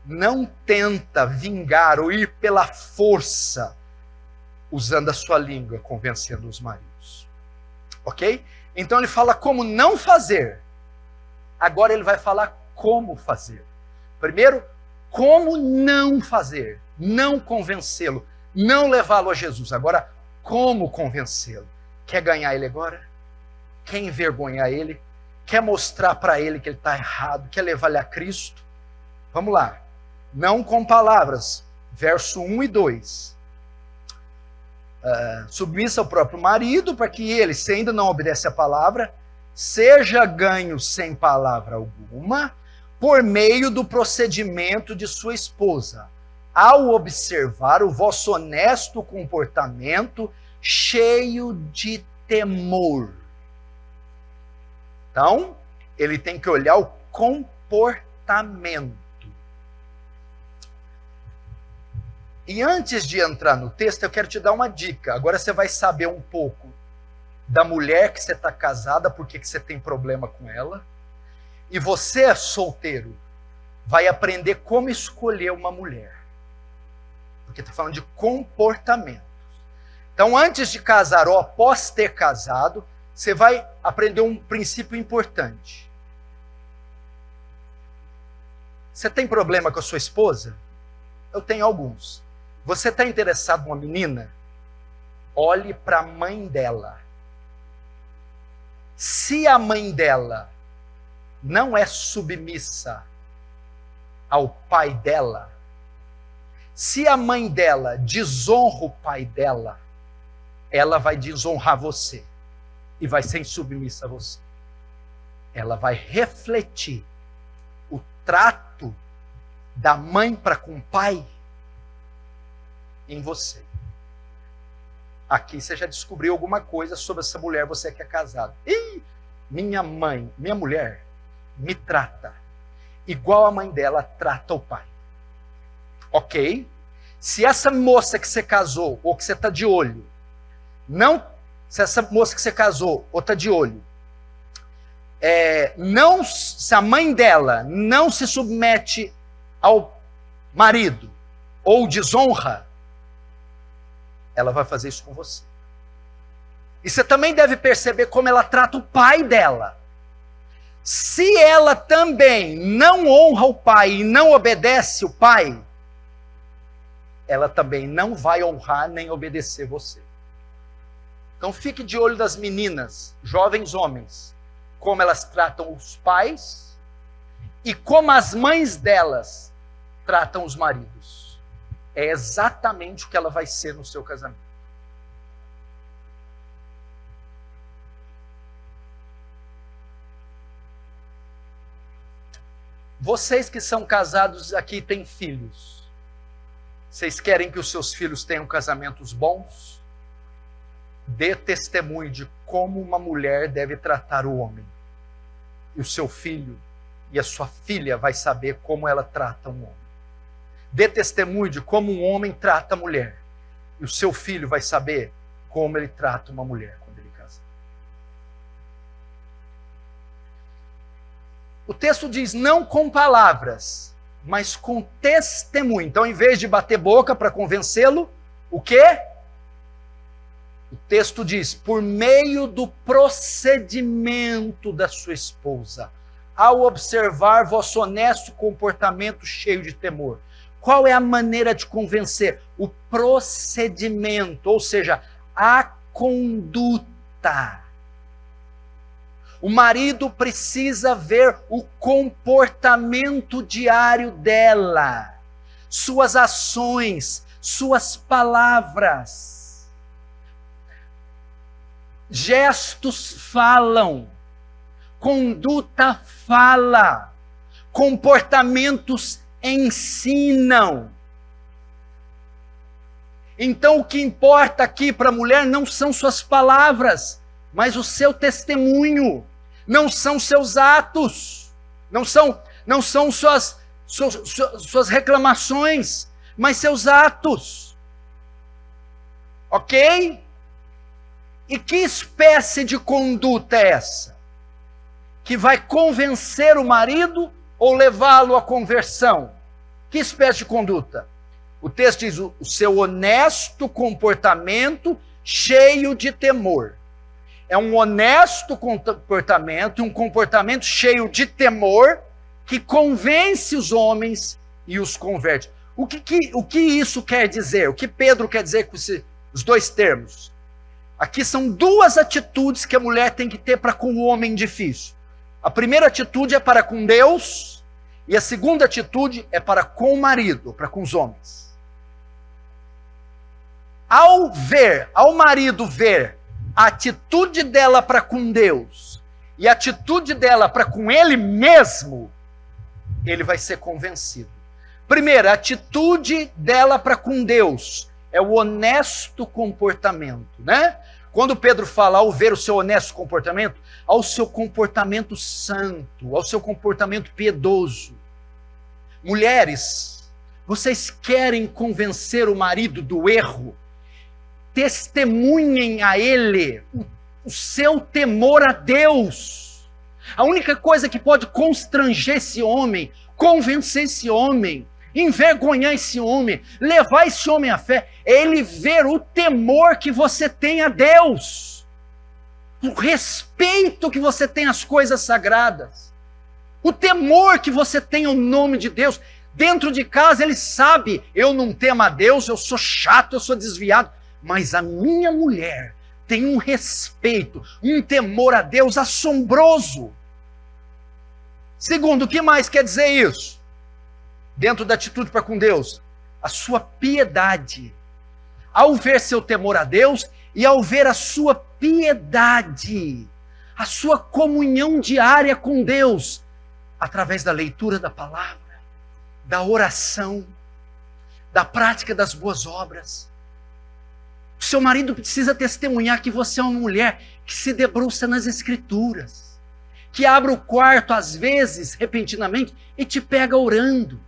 Não tenta vingar ou ir pela força, usando a sua língua, convencendo os maridos. Ok? Então ele fala como não fazer. Agora ele vai falar como fazer. Primeiro, como não fazer, não convencê-lo, não levá-lo a Jesus. Agora, como convencê-lo? Quer ganhar ele agora? Quer envergonhar ele? Quer mostrar para ele que ele está errado? Quer levar ele a Cristo? Vamos lá. Não com palavras. Verso 1 e 2. Uh, ah, submissa ao próprio marido, para que ele, se ainda não obedece a palavra, seja ganho sem palavra alguma, por meio do procedimento de sua esposa ao observar o vosso honesto comportamento cheio de temor. Então, ele tem que olhar o comportamento. E antes de entrar no texto, eu quero te dar uma dica. Agora você vai saber um pouco da mulher que você está casada, porque que você tem problema com ela. E você, solteiro, vai aprender como escolher uma mulher porque está falando de comportamento. Então, antes de casar ou após ter casado, você vai aprender um princípio importante. Você tem problema com a sua esposa? Eu tenho alguns. Você está interessado numa menina? olhe para a mãe dela. Se a mãe dela não é submissa ao pai dela, se a mãe dela desonra o pai dela, ela vai desonrar você e vai ser insubmissa a você. Ela vai refletir o trato da mãe para com o pai em você. Aqui você já descobriu alguma coisa sobre essa mulher, você que é casado. Ih, minha mãe, minha mulher, me trata igual a mãe dela trata o pai. Ok? Se essa moça que você casou, ou que você está de olho, não. Se essa moça que você casou, ou está de olho, é, não, se a mãe dela não se submete ao marido ou desonra, ela vai fazer isso com você. E você também deve perceber como ela trata o pai dela. Se ela também não honra o pai e não obedece o pai, ela também não vai honrar nem obedecer você. Então fique de olho das meninas, jovens homens, como elas tratam os pais e como as mães delas tratam os maridos. É exatamente o que ela vai ser no seu casamento. Vocês que são casados aqui têm filhos. Vocês querem que os seus filhos tenham casamentos bons? Dê testemunho de como uma mulher deve tratar o homem. E o seu filho e a sua filha vai saber como ela trata um homem. Dê testemunho de como um homem trata a mulher. E o seu filho vai saber como ele trata uma mulher. O texto diz não com palavras, mas com testemunho. Então, em vez de bater boca para convencê-lo, o quê? O texto diz: por meio do procedimento da sua esposa, ao observar vosso honesto comportamento cheio de temor. Qual é a maneira de convencer? O procedimento, ou seja, a conduta. O marido precisa ver o comportamento diário dela, suas ações, suas palavras. Gestos falam, conduta fala, comportamentos ensinam. Então, o que importa aqui para a mulher não são suas palavras, mas o seu testemunho não são seus atos, não são, não são suas, suas, suas reclamações, mas seus atos. Ok? E que espécie de conduta é essa? Que vai convencer o marido ou levá-lo à conversão? Que espécie de conduta? O texto diz: o seu honesto comportamento cheio de temor é um honesto comportamento, um comportamento cheio de temor que convence os homens e os converte. O que, que, o que isso quer dizer? O que Pedro quer dizer com esse, os dois termos? Aqui são duas atitudes que a mulher tem que ter para com o homem difícil. A primeira atitude é para com Deus, e a segunda atitude é para com o marido, para com os homens. Ao ver, ao marido ver a atitude dela para com Deus e a atitude dela para com ele mesmo, ele vai ser convencido. Primeiro, a atitude dela para com Deus é o honesto comportamento, né? Quando Pedro fala ao ver o seu honesto comportamento, ao seu comportamento santo, ao seu comportamento piedoso. Mulheres, vocês querem convencer o marido do erro? testemunhem a Ele o seu temor a Deus. A única coisa que pode constranger esse homem, convencer esse homem, envergonhar esse homem, levar esse homem à fé, é ele ver o temor que você tem a Deus, o respeito que você tem às coisas sagradas, o temor que você tem ao nome de Deus. Dentro de casa ele sabe, eu não temo a Deus, eu sou chato, eu sou desviado mas a minha mulher tem um respeito, um temor a Deus assombroso. Segundo, o que mais quer dizer isso? Dentro da atitude para com Deus, a sua piedade. Ao ver seu temor a Deus e ao ver a sua piedade, a sua comunhão diária com Deus, através da leitura da palavra, da oração, da prática das boas obras. O seu marido precisa testemunhar que você é uma mulher que se debruça nas Escrituras, que abre o quarto às vezes, repentinamente, e te pega orando,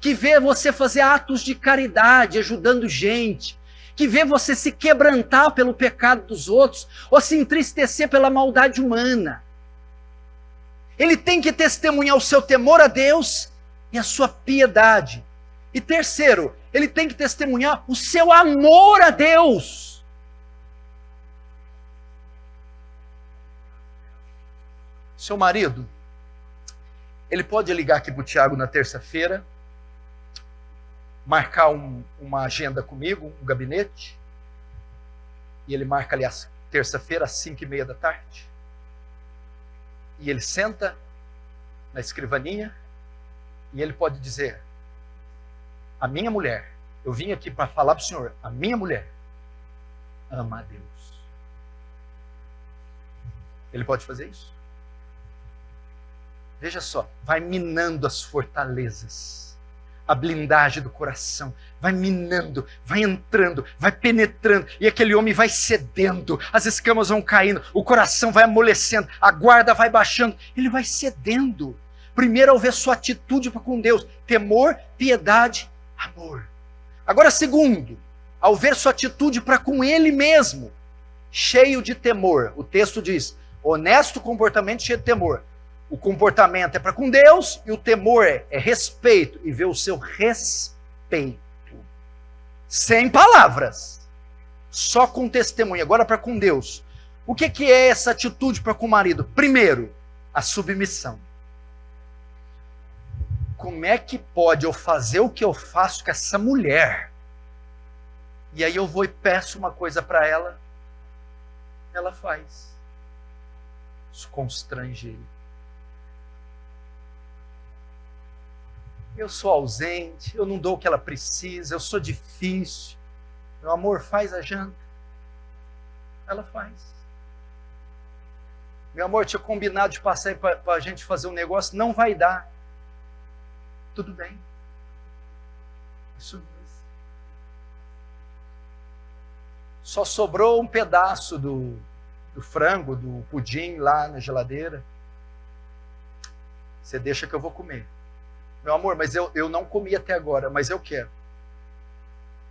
que vê você fazer atos de caridade, ajudando gente, que vê você se quebrantar pelo pecado dos outros ou se entristecer pela maldade humana. Ele tem que testemunhar o seu temor a Deus e a sua piedade. E terceiro, ele tem que testemunhar o seu amor a Deus. Seu marido, ele pode ligar aqui para o Tiago na terça-feira, marcar um, uma agenda comigo, um gabinete, e ele marca ali terça-feira às cinco e meia da tarde. E ele senta na escrivaninha e ele pode dizer: a minha mulher, eu vim aqui para falar para o Senhor, a minha mulher ama a Deus. Ele pode fazer isso? Veja só, vai minando as fortalezas, a blindagem do coração, vai minando, vai entrando, vai penetrando, e aquele homem vai cedendo, as escamas vão caindo, o coração vai amolecendo, a guarda vai baixando, ele vai cedendo. Primeiro, ao ver sua atitude para com Deus, temor, piedade amor. Agora, segundo, ao ver sua atitude para com ele mesmo, cheio de temor. O texto diz: honesto comportamento cheio de temor. O comportamento é para com Deus e o temor é, é respeito e ver o seu respeito. Sem palavras, só com testemunho. Agora para com Deus. O que, que é essa atitude para com o marido? Primeiro, a submissão como é que pode eu fazer o que eu faço com essa mulher? E aí eu vou e peço uma coisa para ela, ela faz. Isso constrange ele. Eu sou ausente, eu não dou o que ela precisa, eu sou difícil. Meu amor, faz a janta. Ela faz. Meu amor, tinha combinado de passar para a gente fazer um negócio, não vai dar tudo bem. Isso mesmo. Só sobrou um pedaço do, do frango, do pudim lá na geladeira. Você deixa que eu vou comer. Meu amor, mas eu, eu não comi até agora, mas eu quero.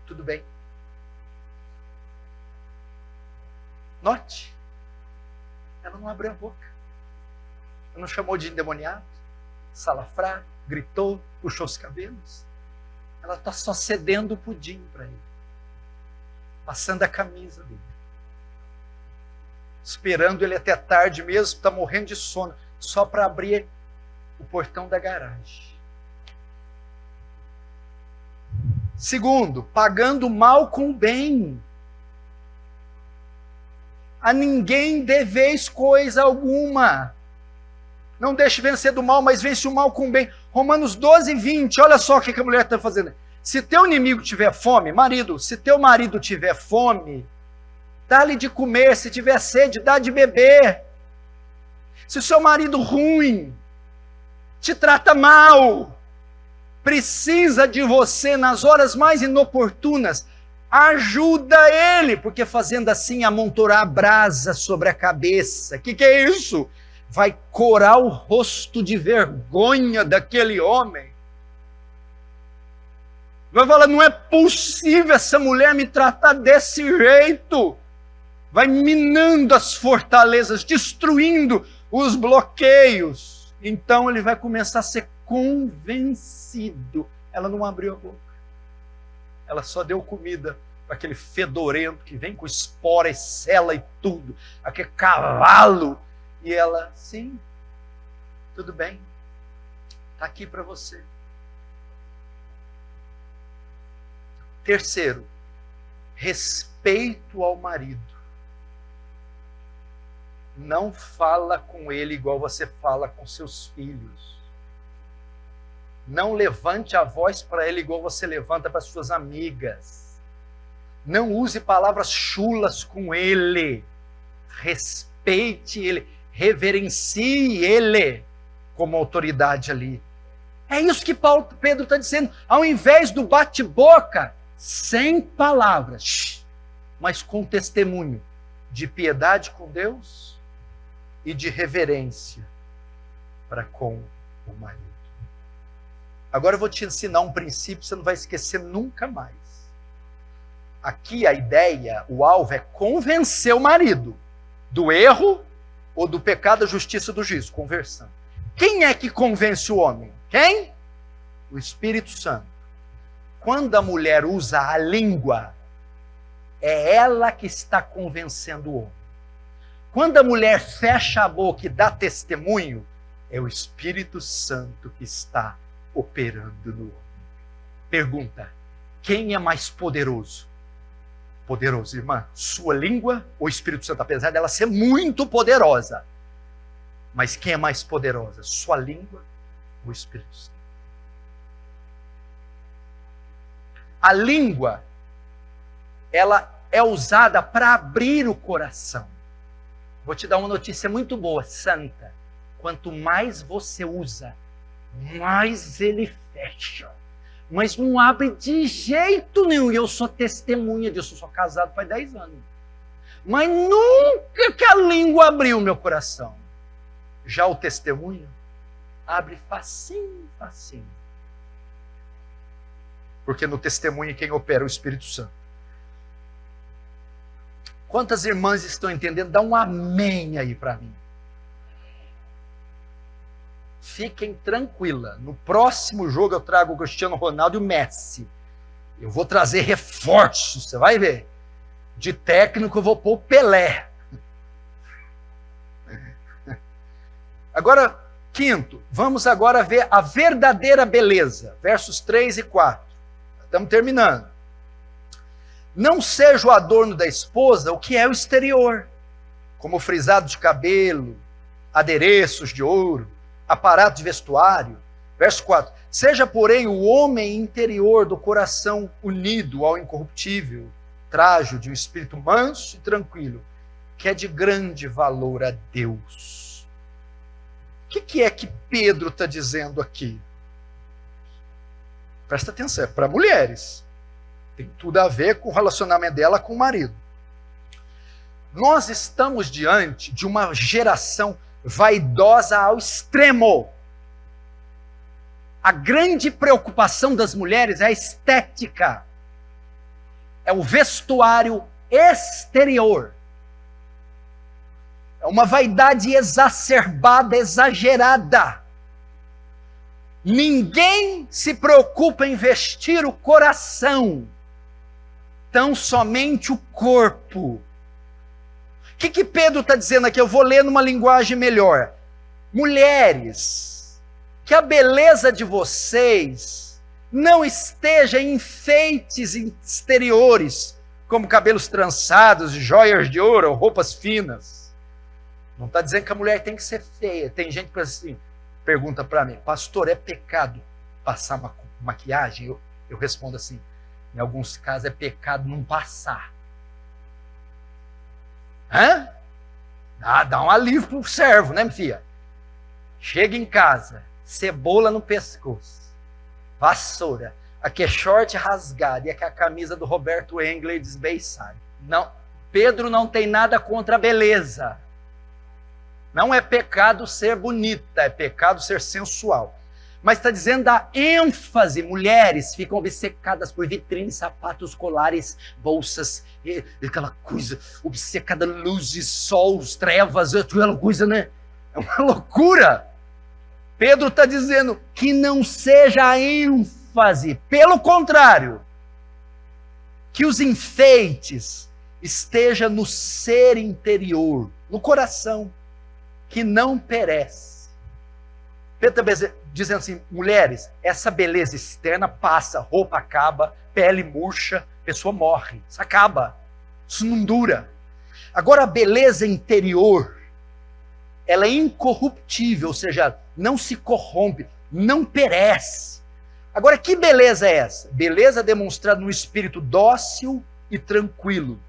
Tudo bem. Note, ela não abriu a boca. Ela não chamou de endemoniado, salafrado gritou, puxou os cabelos. Ela está só cedendo o pudim para ele, passando a camisa dele, esperando ele até tarde mesmo, está morrendo de sono, só para abrir o portão da garagem. Segundo, pagando mal com bem. A ninguém deveis coisa alguma. Não deixe vencer do mal, mas vence o mal com bem. Romanos 12, 20. Olha só o que a mulher está fazendo. Se teu inimigo tiver fome, marido, se teu marido tiver fome, dá-lhe de comer. Se tiver sede, dá de beber. Se o seu marido ruim te trata mal, precisa de você nas horas mais inoportunas, ajuda ele, porque fazendo assim amontorar brasa sobre a cabeça. O que, que é isso? vai corar o rosto de vergonha daquele homem. Vai falar: não é possível essa mulher me tratar desse jeito. Vai minando as fortalezas, destruindo os bloqueios. Então ele vai começar a ser convencido. Ela não abriu a boca. Ela só deu comida para aquele fedorento que vem com espora e e tudo, aquele cavalo e ela, sim, tudo bem, está aqui para você. Terceiro, respeito ao marido. Não fala com ele igual você fala com seus filhos. Não levante a voz para ele igual você levanta para suas amigas. Não use palavras chulas com ele. Respeite ele, reverencie ele como autoridade ali. É isso que Paulo, Pedro está dizendo. Ao invés do bate-boca, sem palavras, mas com testemunho de piedade com Deus e de reverência para com o marido. Agora eu vou te ensinar um princípio que você não vai esquecer nunca mais. Aqui a ideia, o alvo é convencer o marido do erro ou do pecado, da justiça do juízo, conversando. Quem é que convence o homem? Quem? O Espírito Santo. Quando a mulher usa a língua, é ela que está convencendo o homem. Quando a mulher fecha a boca e dá testemunho, é o Espírito Santo que está operando no homem. Pergunta: quem é mais poderoso? Poderoso, irmã, sua língua ou Espírito Santo? Apesar dela ser muito poderosa, mas quem é mais poderosa? Sua língua ou Espírito Santo? A língua, ela é usada para abrir o coração. Vou te dar uma notícia muito boa, santa. Quanto mais você usa, mais ele fecha. Mas não abre de jeito nenhum. E eu sou testemunha disso, eu sou casado faz 10 anos. Mas nunca que a língua abriu meu coração. Já o testemunho abre facinho, facinho. Porque no testemunho quem opera é o Espírito Santo. Quantas irmãs estão entendendo? Dá um amém aí para mim. Fiquem tranquila. No próximo jogo eu trago o Cristiano Ronaldo e o Messi. Eu vou trazer reforços, você vai ver. De técnico eu vou pôr o Pelé. Agora, quinto, vamos agora ver a verdadeira beleza. Versos 3 e 4. Estamos terminando. Não seja o adorno da esposa o que é o exterior, como frisado de cabelo, adereços de ouro, aparato de vestuário. Verso 4: Seja, porém, o homem interior do coração unido ao incorruptível, trajo de um espírito manso e tranquilo, que é de grande valor a Deus. O que, que é que Pedro está dizendo aqui? Presta atenção, é para mulheres. Tem tudo a ver com o relacionamento dela com o marido. Nós estamos diante de uma geração vaidosa ao extremo. A grande preocupação das mulheres é a estética, é o vestuário exterior. É uma vaidade exacerbada, exagerada. Ninguém se preocupa em vestir o coração, tão somente o corpo que, que Pedro está dizendo aqui? Eu vou ler numa linguagem melhor. Mulheres, que a beleza de vocês não esteja em enfeites exteriores, como cabelos trançados, joias de ouro, roupas finas. Não está dizendo que a mulher tem que ser feia. Tem gente que assim, pergunta para mim, pastor, é pecado passar maquiagem? Eu, eu respondo assim, em alguns casos é pecado não passar. Hã? Ah, dá um alívio pro servo, né, filha? Chega em casa, cebola no pescoço, vassoura, aqui é short rasgado e aqui é a camisa do Roberto Engler desbeiçada. Não, Pedro não tem nada contra a beleza. Não é pecado ser bonita, é pecado ser sensual mas está dizendo da ênfase. Mulheres ficam obcecadas por vitrines, sapatos, colares, bolsas, aquela coisa obcecada, luzes, sols, trevas, aquela coisa, né? É uma loucura. Pedro está dizendo que não seja a ênfase, pelo contrário, que os enfeites esteja no ser interior, no coração, que não perece. Pedro está dizendo assim: mulheres, essa beleza externa passa, roupa acaba, pele murcha, pessoa morre. Isso acaba. Isso não dura. Agora, a beleza interior, ela é incorruptível, ou seja, não se corrompe, não perece. Agora, que beleza é essa? Beleza demonstrada no espírito dócil e tranquilo,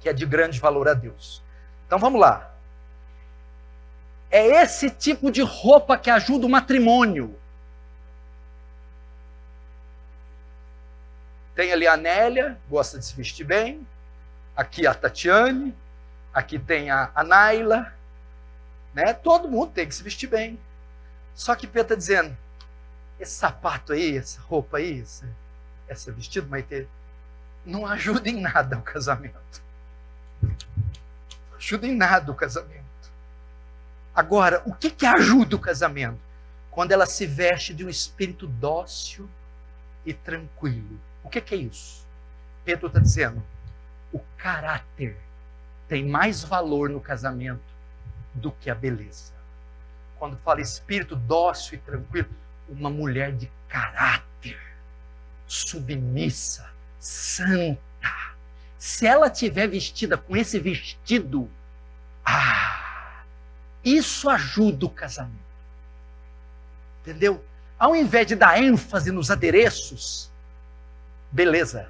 que é de grande valor a Deus. Então vamos lá. É esse tipo de roupa que ajuda o matrimônio. Tem ali a Nélia, gosta de se vestir bem. Aqui a Tatiane. Aqui tem a, a Naila. Né? Todo mundo tem que se vestir bem. Só que Pedro está dizendo: esse sapato aí, essa roupa aí, esse, esse vestido, Maite, não ajuda em nada o casamento. Não ajuda em nada o casamento. Agora, o que, que ajuda o casamento? Quando ela se veste de um espírito dócil e tranquilo. O que, que é isso? Pedro está dizendo: o caráter tem mais valor no casamento do que a beleza. Quando fala espírito dócil e tranquilo, uma mulher de caráter, submissa, santa. Se ela tiver vestida com esse vestido, ah, isso ajuda o casamento. Entendeu? Ao invés de dar ênfase nos adereços, beleza.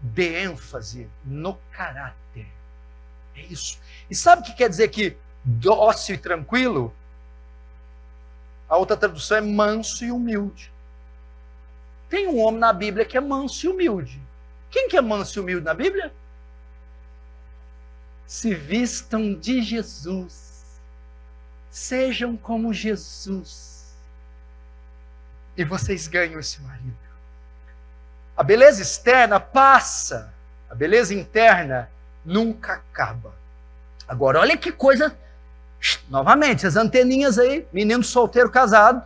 Dê ênfase no caráter. É isso. E sabe o que quer dizer que dócil e tranquilo? A outra tradução é manso e humilde. Tem um homem na Bíblia que é manso e humilde. Quem que é manso e humilde na Bíblia? Se vistam de Jesus. Sejam como Jesus. E vocês ganham esse marido. A beleza externa passa, a beleza interna nunca acaba. Agora, olha que coisa Novamente, as anteninhas aí, menino solteiro casado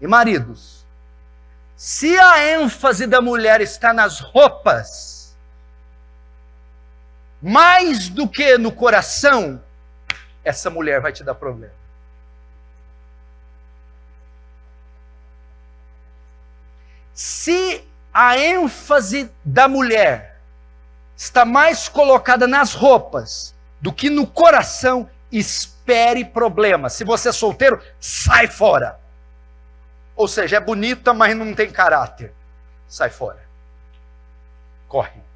e maridos. Se a ênfase da mulher está nas roupas, mais do que no coração, essa mulher vai te dar problema. Se a ênfase da mulher está mais colocada nas roupas do que no coração, espere problemas. Se você é solteiro, sai fora. Ou seja, é bonita, mas não tem caráter. Sai fora. Corre.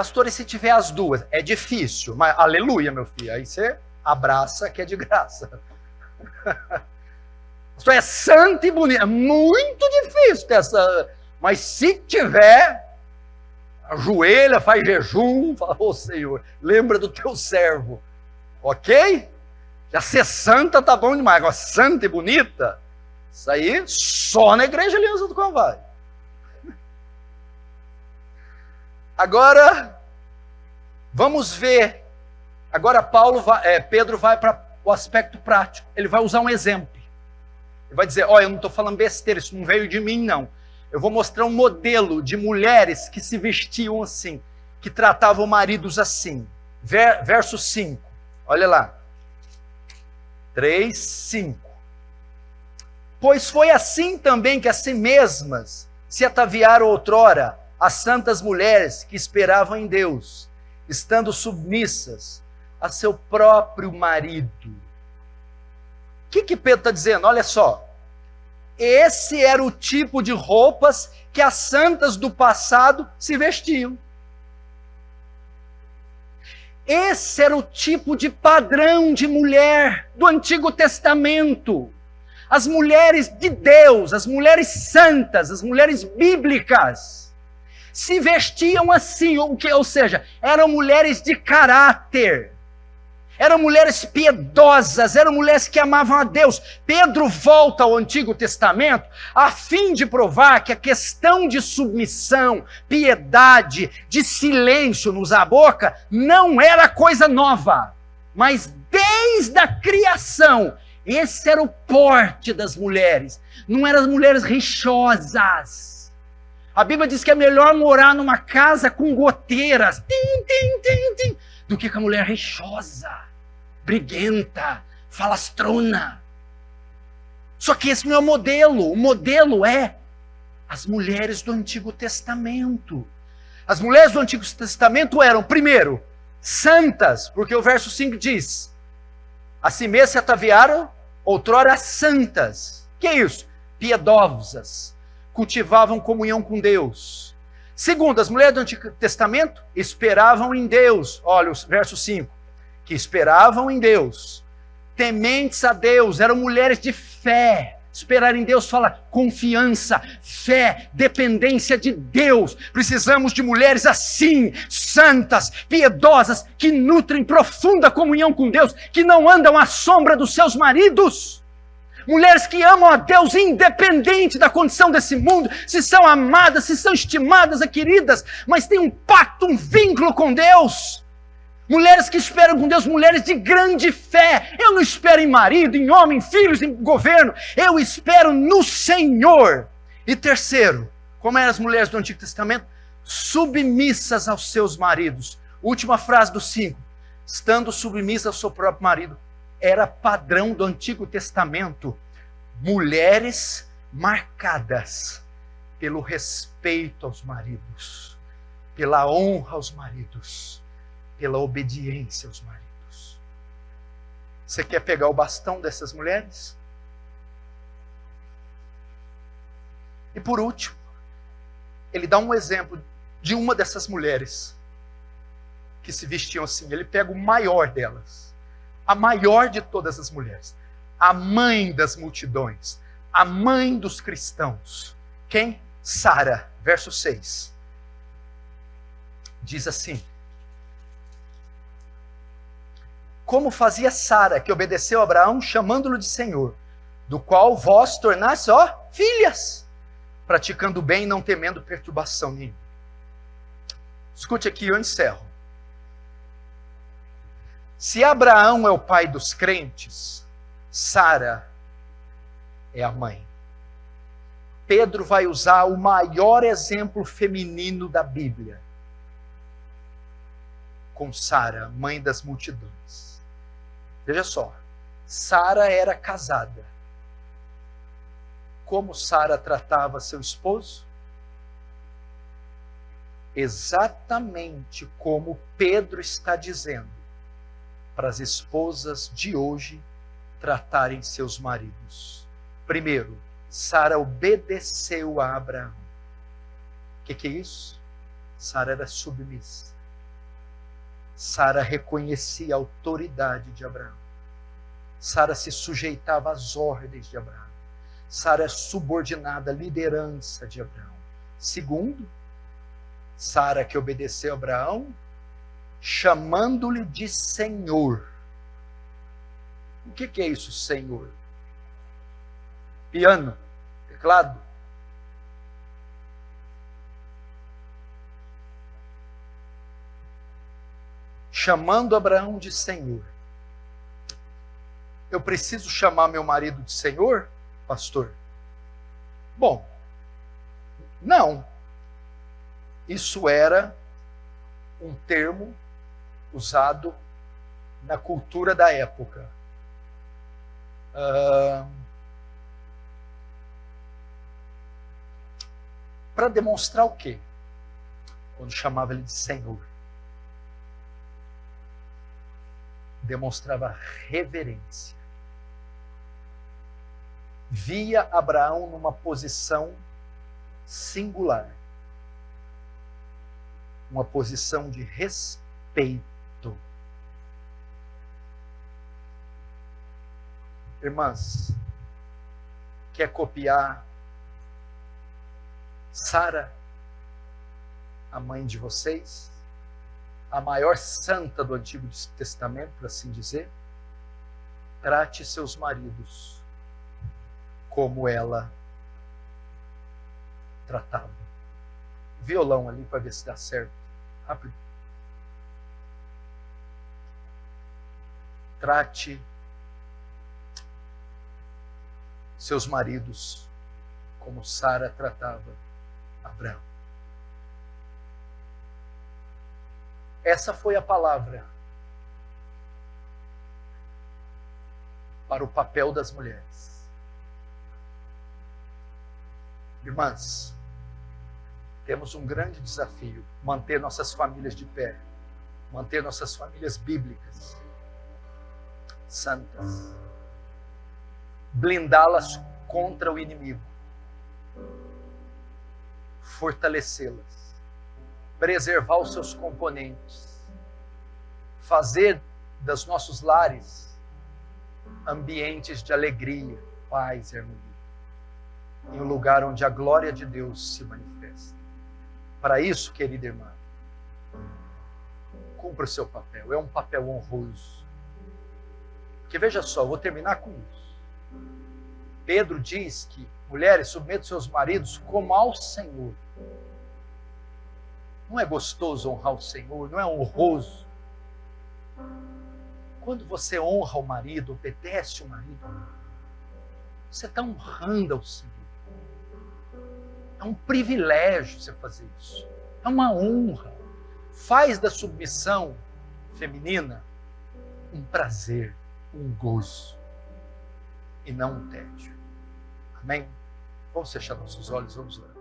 Pastor, e se tiver as duas? É difícil, mas aleluia, meu filho. Aí você abraça que é de graça. Pastor, é santa e bonita. É muito difícil ter essa. Mas se tiver, ajoelha, faz jejum, fala, ô oh, Senhor, lembra do teu servo. Ok? Já ser santa tá bom demais. Agora, santa e bonita, isso aí só na igreja Aliança do Calvário. Agora, vamos ver. Agora Paulo vai, é, Pedro vai para o aspecto prático. Ele vai usar um exemplo. Ele vai dizer: Olha, eu não estou falando besteira, isso não veio de mim, não eu vou mostrar um modelo de mulheres que se vestiam assim, que tratavam maridos assim. Verso 5. Olha lá. 3, 5. Pois foi assim também que assim mesmas se ataviaram outrora as santas mulheres que esperavam em Deus, estando submissas a seu próprio marido. O que, que Pedro está dizendo? Olha só. Esse era o tipo de roupas que as santas do passado se vestiam. Esse era o tipo de padrão de mulher do Antigo Testamento. As mulheres de Deus, as mulheres santas, as mulheres bíblicas, se vestiam assim, ou, seja, eram mulheres de caráter eram mulheres piedosas, eram mulheres que amavam a Deus. Pedro volta ao Antigo Testamento a fim de provar que a questão de submissão, piedade, de silêncio, nos a boca, não era coisa nova. Mas desde a criação, esse era o porte das mulheres. Não eram as mulheres rixosas. A Bíblia diz que é melhor morar numa casa com goteiras tim, tim, tim, tim, do que com a mulher rixosa briguenta, falastrona. Só que esse não é o modelo. O modelo é as mulheres do Antigo Testamento. As mulheres do Antigo Testamento eram, primeiro, santas, porque o verso 5 diz: Assim mesmo se ataviaram outrora santas. Que é isso? Piedosas. Cultivavam comunhão com Deus. Segundo, as mulheres do Antigo Testamento esperavam em Deus. Olha o verso 5. Que esperavam em Deus. Tementes a Deus, eram mulheres de fé. Esperar em Deus fala confiança, fé, dependência de Deus. Precisamos de mulheres assim, santas, piedosas, que nutrem profunda comunhão com Deus, que não andam à sombra dos seus maridos. Mulheres que amam a Deus independente da condição desse mundo, se são amadas, se são estimadas, queridas, mas têm um pacto, um vínculo com Deus. Mulheres que esperam com Deus, mulheres de grande fé. Eu não espero em marido, em homem, em filhos, em governo. Eu espero no Senhor. E terceiro, como eram as mulheres do Antigo Testamento? Submissas aos seus maridos. Última frase do 5. Estando submissas ao seu próprio marido. Era padrão do Antigo Testamento. Mulheres marcadas pelo respeito aos maridos, pela honra aos maridos pela obediência aos maridos. Você quer pegar o bastão dessas mulheres? E por último, ele dá um exemplo de uma dessas mulheres que se vestiam assim. Ele pega o maior delas, a maior de todas as mulheres, a mãe das multidões, a mãe dos cristãos. Quem? Sara, verso 6. Diz assim: como fazia Sara, que obedeceu a Abraão, chamando-lo de Senhor, do qual vós tornasse, ó, filhas, praticando bem e não temendo perturbação nenhuma. Escute aqui, eu encerro. Se Abraão é o pai dos crentes, Sara é a mãe. Pedro vai usar o maior exemplo feminino da Bíblia com Sara, mãe das multidões. Veja só, Sara era casada. Como Sara tratava seu esposo? Exatamente como Pedro está dizendo para as esposas de hoje tratarem seus maridos. Primeiro, Sara obedeceu a Abraão. O que, que é isso? Sara era submissa. Sara reconhecia a autoridade de Abraão. Sara se sujeitava às ordens de Abraão. Sara é subordinada à liderança de Abraão. Segundo, Sara que obedeceu a Abraão, chamando-lhe de Senhor. O que, que é isso, Senhor? Piano, teclado, chamando Abraão de Senhor. Eu preciso chamar meu marido de Senhor, pastor? Bom, não. Isso era um termo usado na cultura da época. Para demonstrar o quê? Quando chamava ele de Senhor. demonstrava reverência. Via Abraão numa posição singular, uma posição de respeito. Irmãs, quer copiar Sara, a mãe de vocês? a maior santa do Antigo Testamento, por assim dizer, trate seus maridos como ela tratava. Violão ali para ver se dá certo. Rápido. Trate seus maridos como Sara tratava Abraão. Essa foi a palavra para o papel das mulheres. Irmãs, temos um grande desafio: manter nossas famílias de pé, manter nossas famílias bíblicas, santas, blindá-las contra o inimigo, fortalecê-las, preservar os seus componentes, fazer dos nossos lares ambientes de alegria, paz e harmonia, em um lugar onde a glória de Deus se manifesta. Para isso, querida irmã, cumpra o seu papel, é um papel honroso. Porque veja só, eu vou terminar com isso. Pedro diz que mulheres submetam seus maridos como ao Senhor. Não é gostoso honrar o Senhor, não é honroso. Quando você honra o marido, obedece o marido, você está honrando ao Senhor. É um privilégio você fazer isso. É uma honra. Faz da submissão feminina um prazer, um gozo e não um tédio. Amém? Vamos fechar nossos olhos, vamos orar.